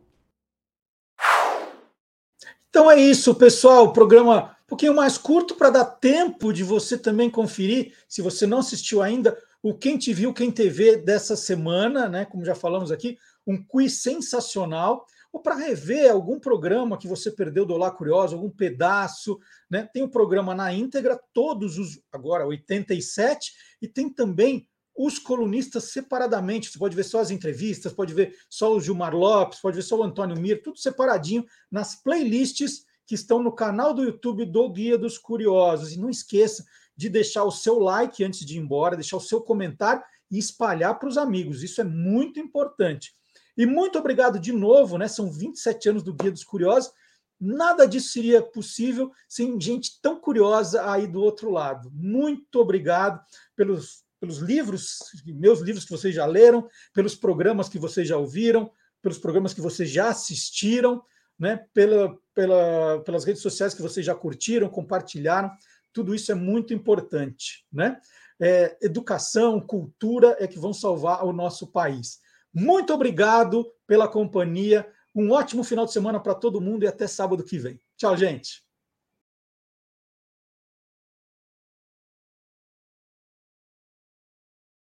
Então é isso, pessoal. O programa um pouquinho mais curto para dar tempo de você também conferir, se você não assistiu ainda, o Quem Te Viu, Quem TV dessa semana, né? Como já falamos aqui, um quiz sensacional ou para rever algum programa que você perdeu do Olá Curioso, algum pedaço, né? Tem o um programa na íntegra, todos os, agora 87, e tem também os colunistas separadamente. Você pode ver só as entrevistas, pode ver só o Gilmar Lopes, pode ver só o Antônio Mir, tudo separadinho nas playlists que estão no canal do YouTube do Guia dos Curiosos. E não esqueça de deixar o seu like antes de ir embora, deixar o seu comentário e espalhar para os amigos. Isso é muito importante. E muito obrigado de novo, né? São 27 anos do Guia dos Curiosos. Nada disso seria possível sem gente tão curiosa aí do outro lado. Muito obrigado pelos, pelos livros, meus livros que vocês já leram, pelos programas que vocês já ouviram, pelos programas que vocês já assistiram, né? Pela, pela, pelas redes sociais que vocês já curtiram, compartilharam. Tudo isso é muito importante, né? É, educação, cultura é que vão salvar o nosso país. Muito obrigado pela companhia. Um ótimo final de semana para todo mundo e até sábado que vem. Tchau, gente.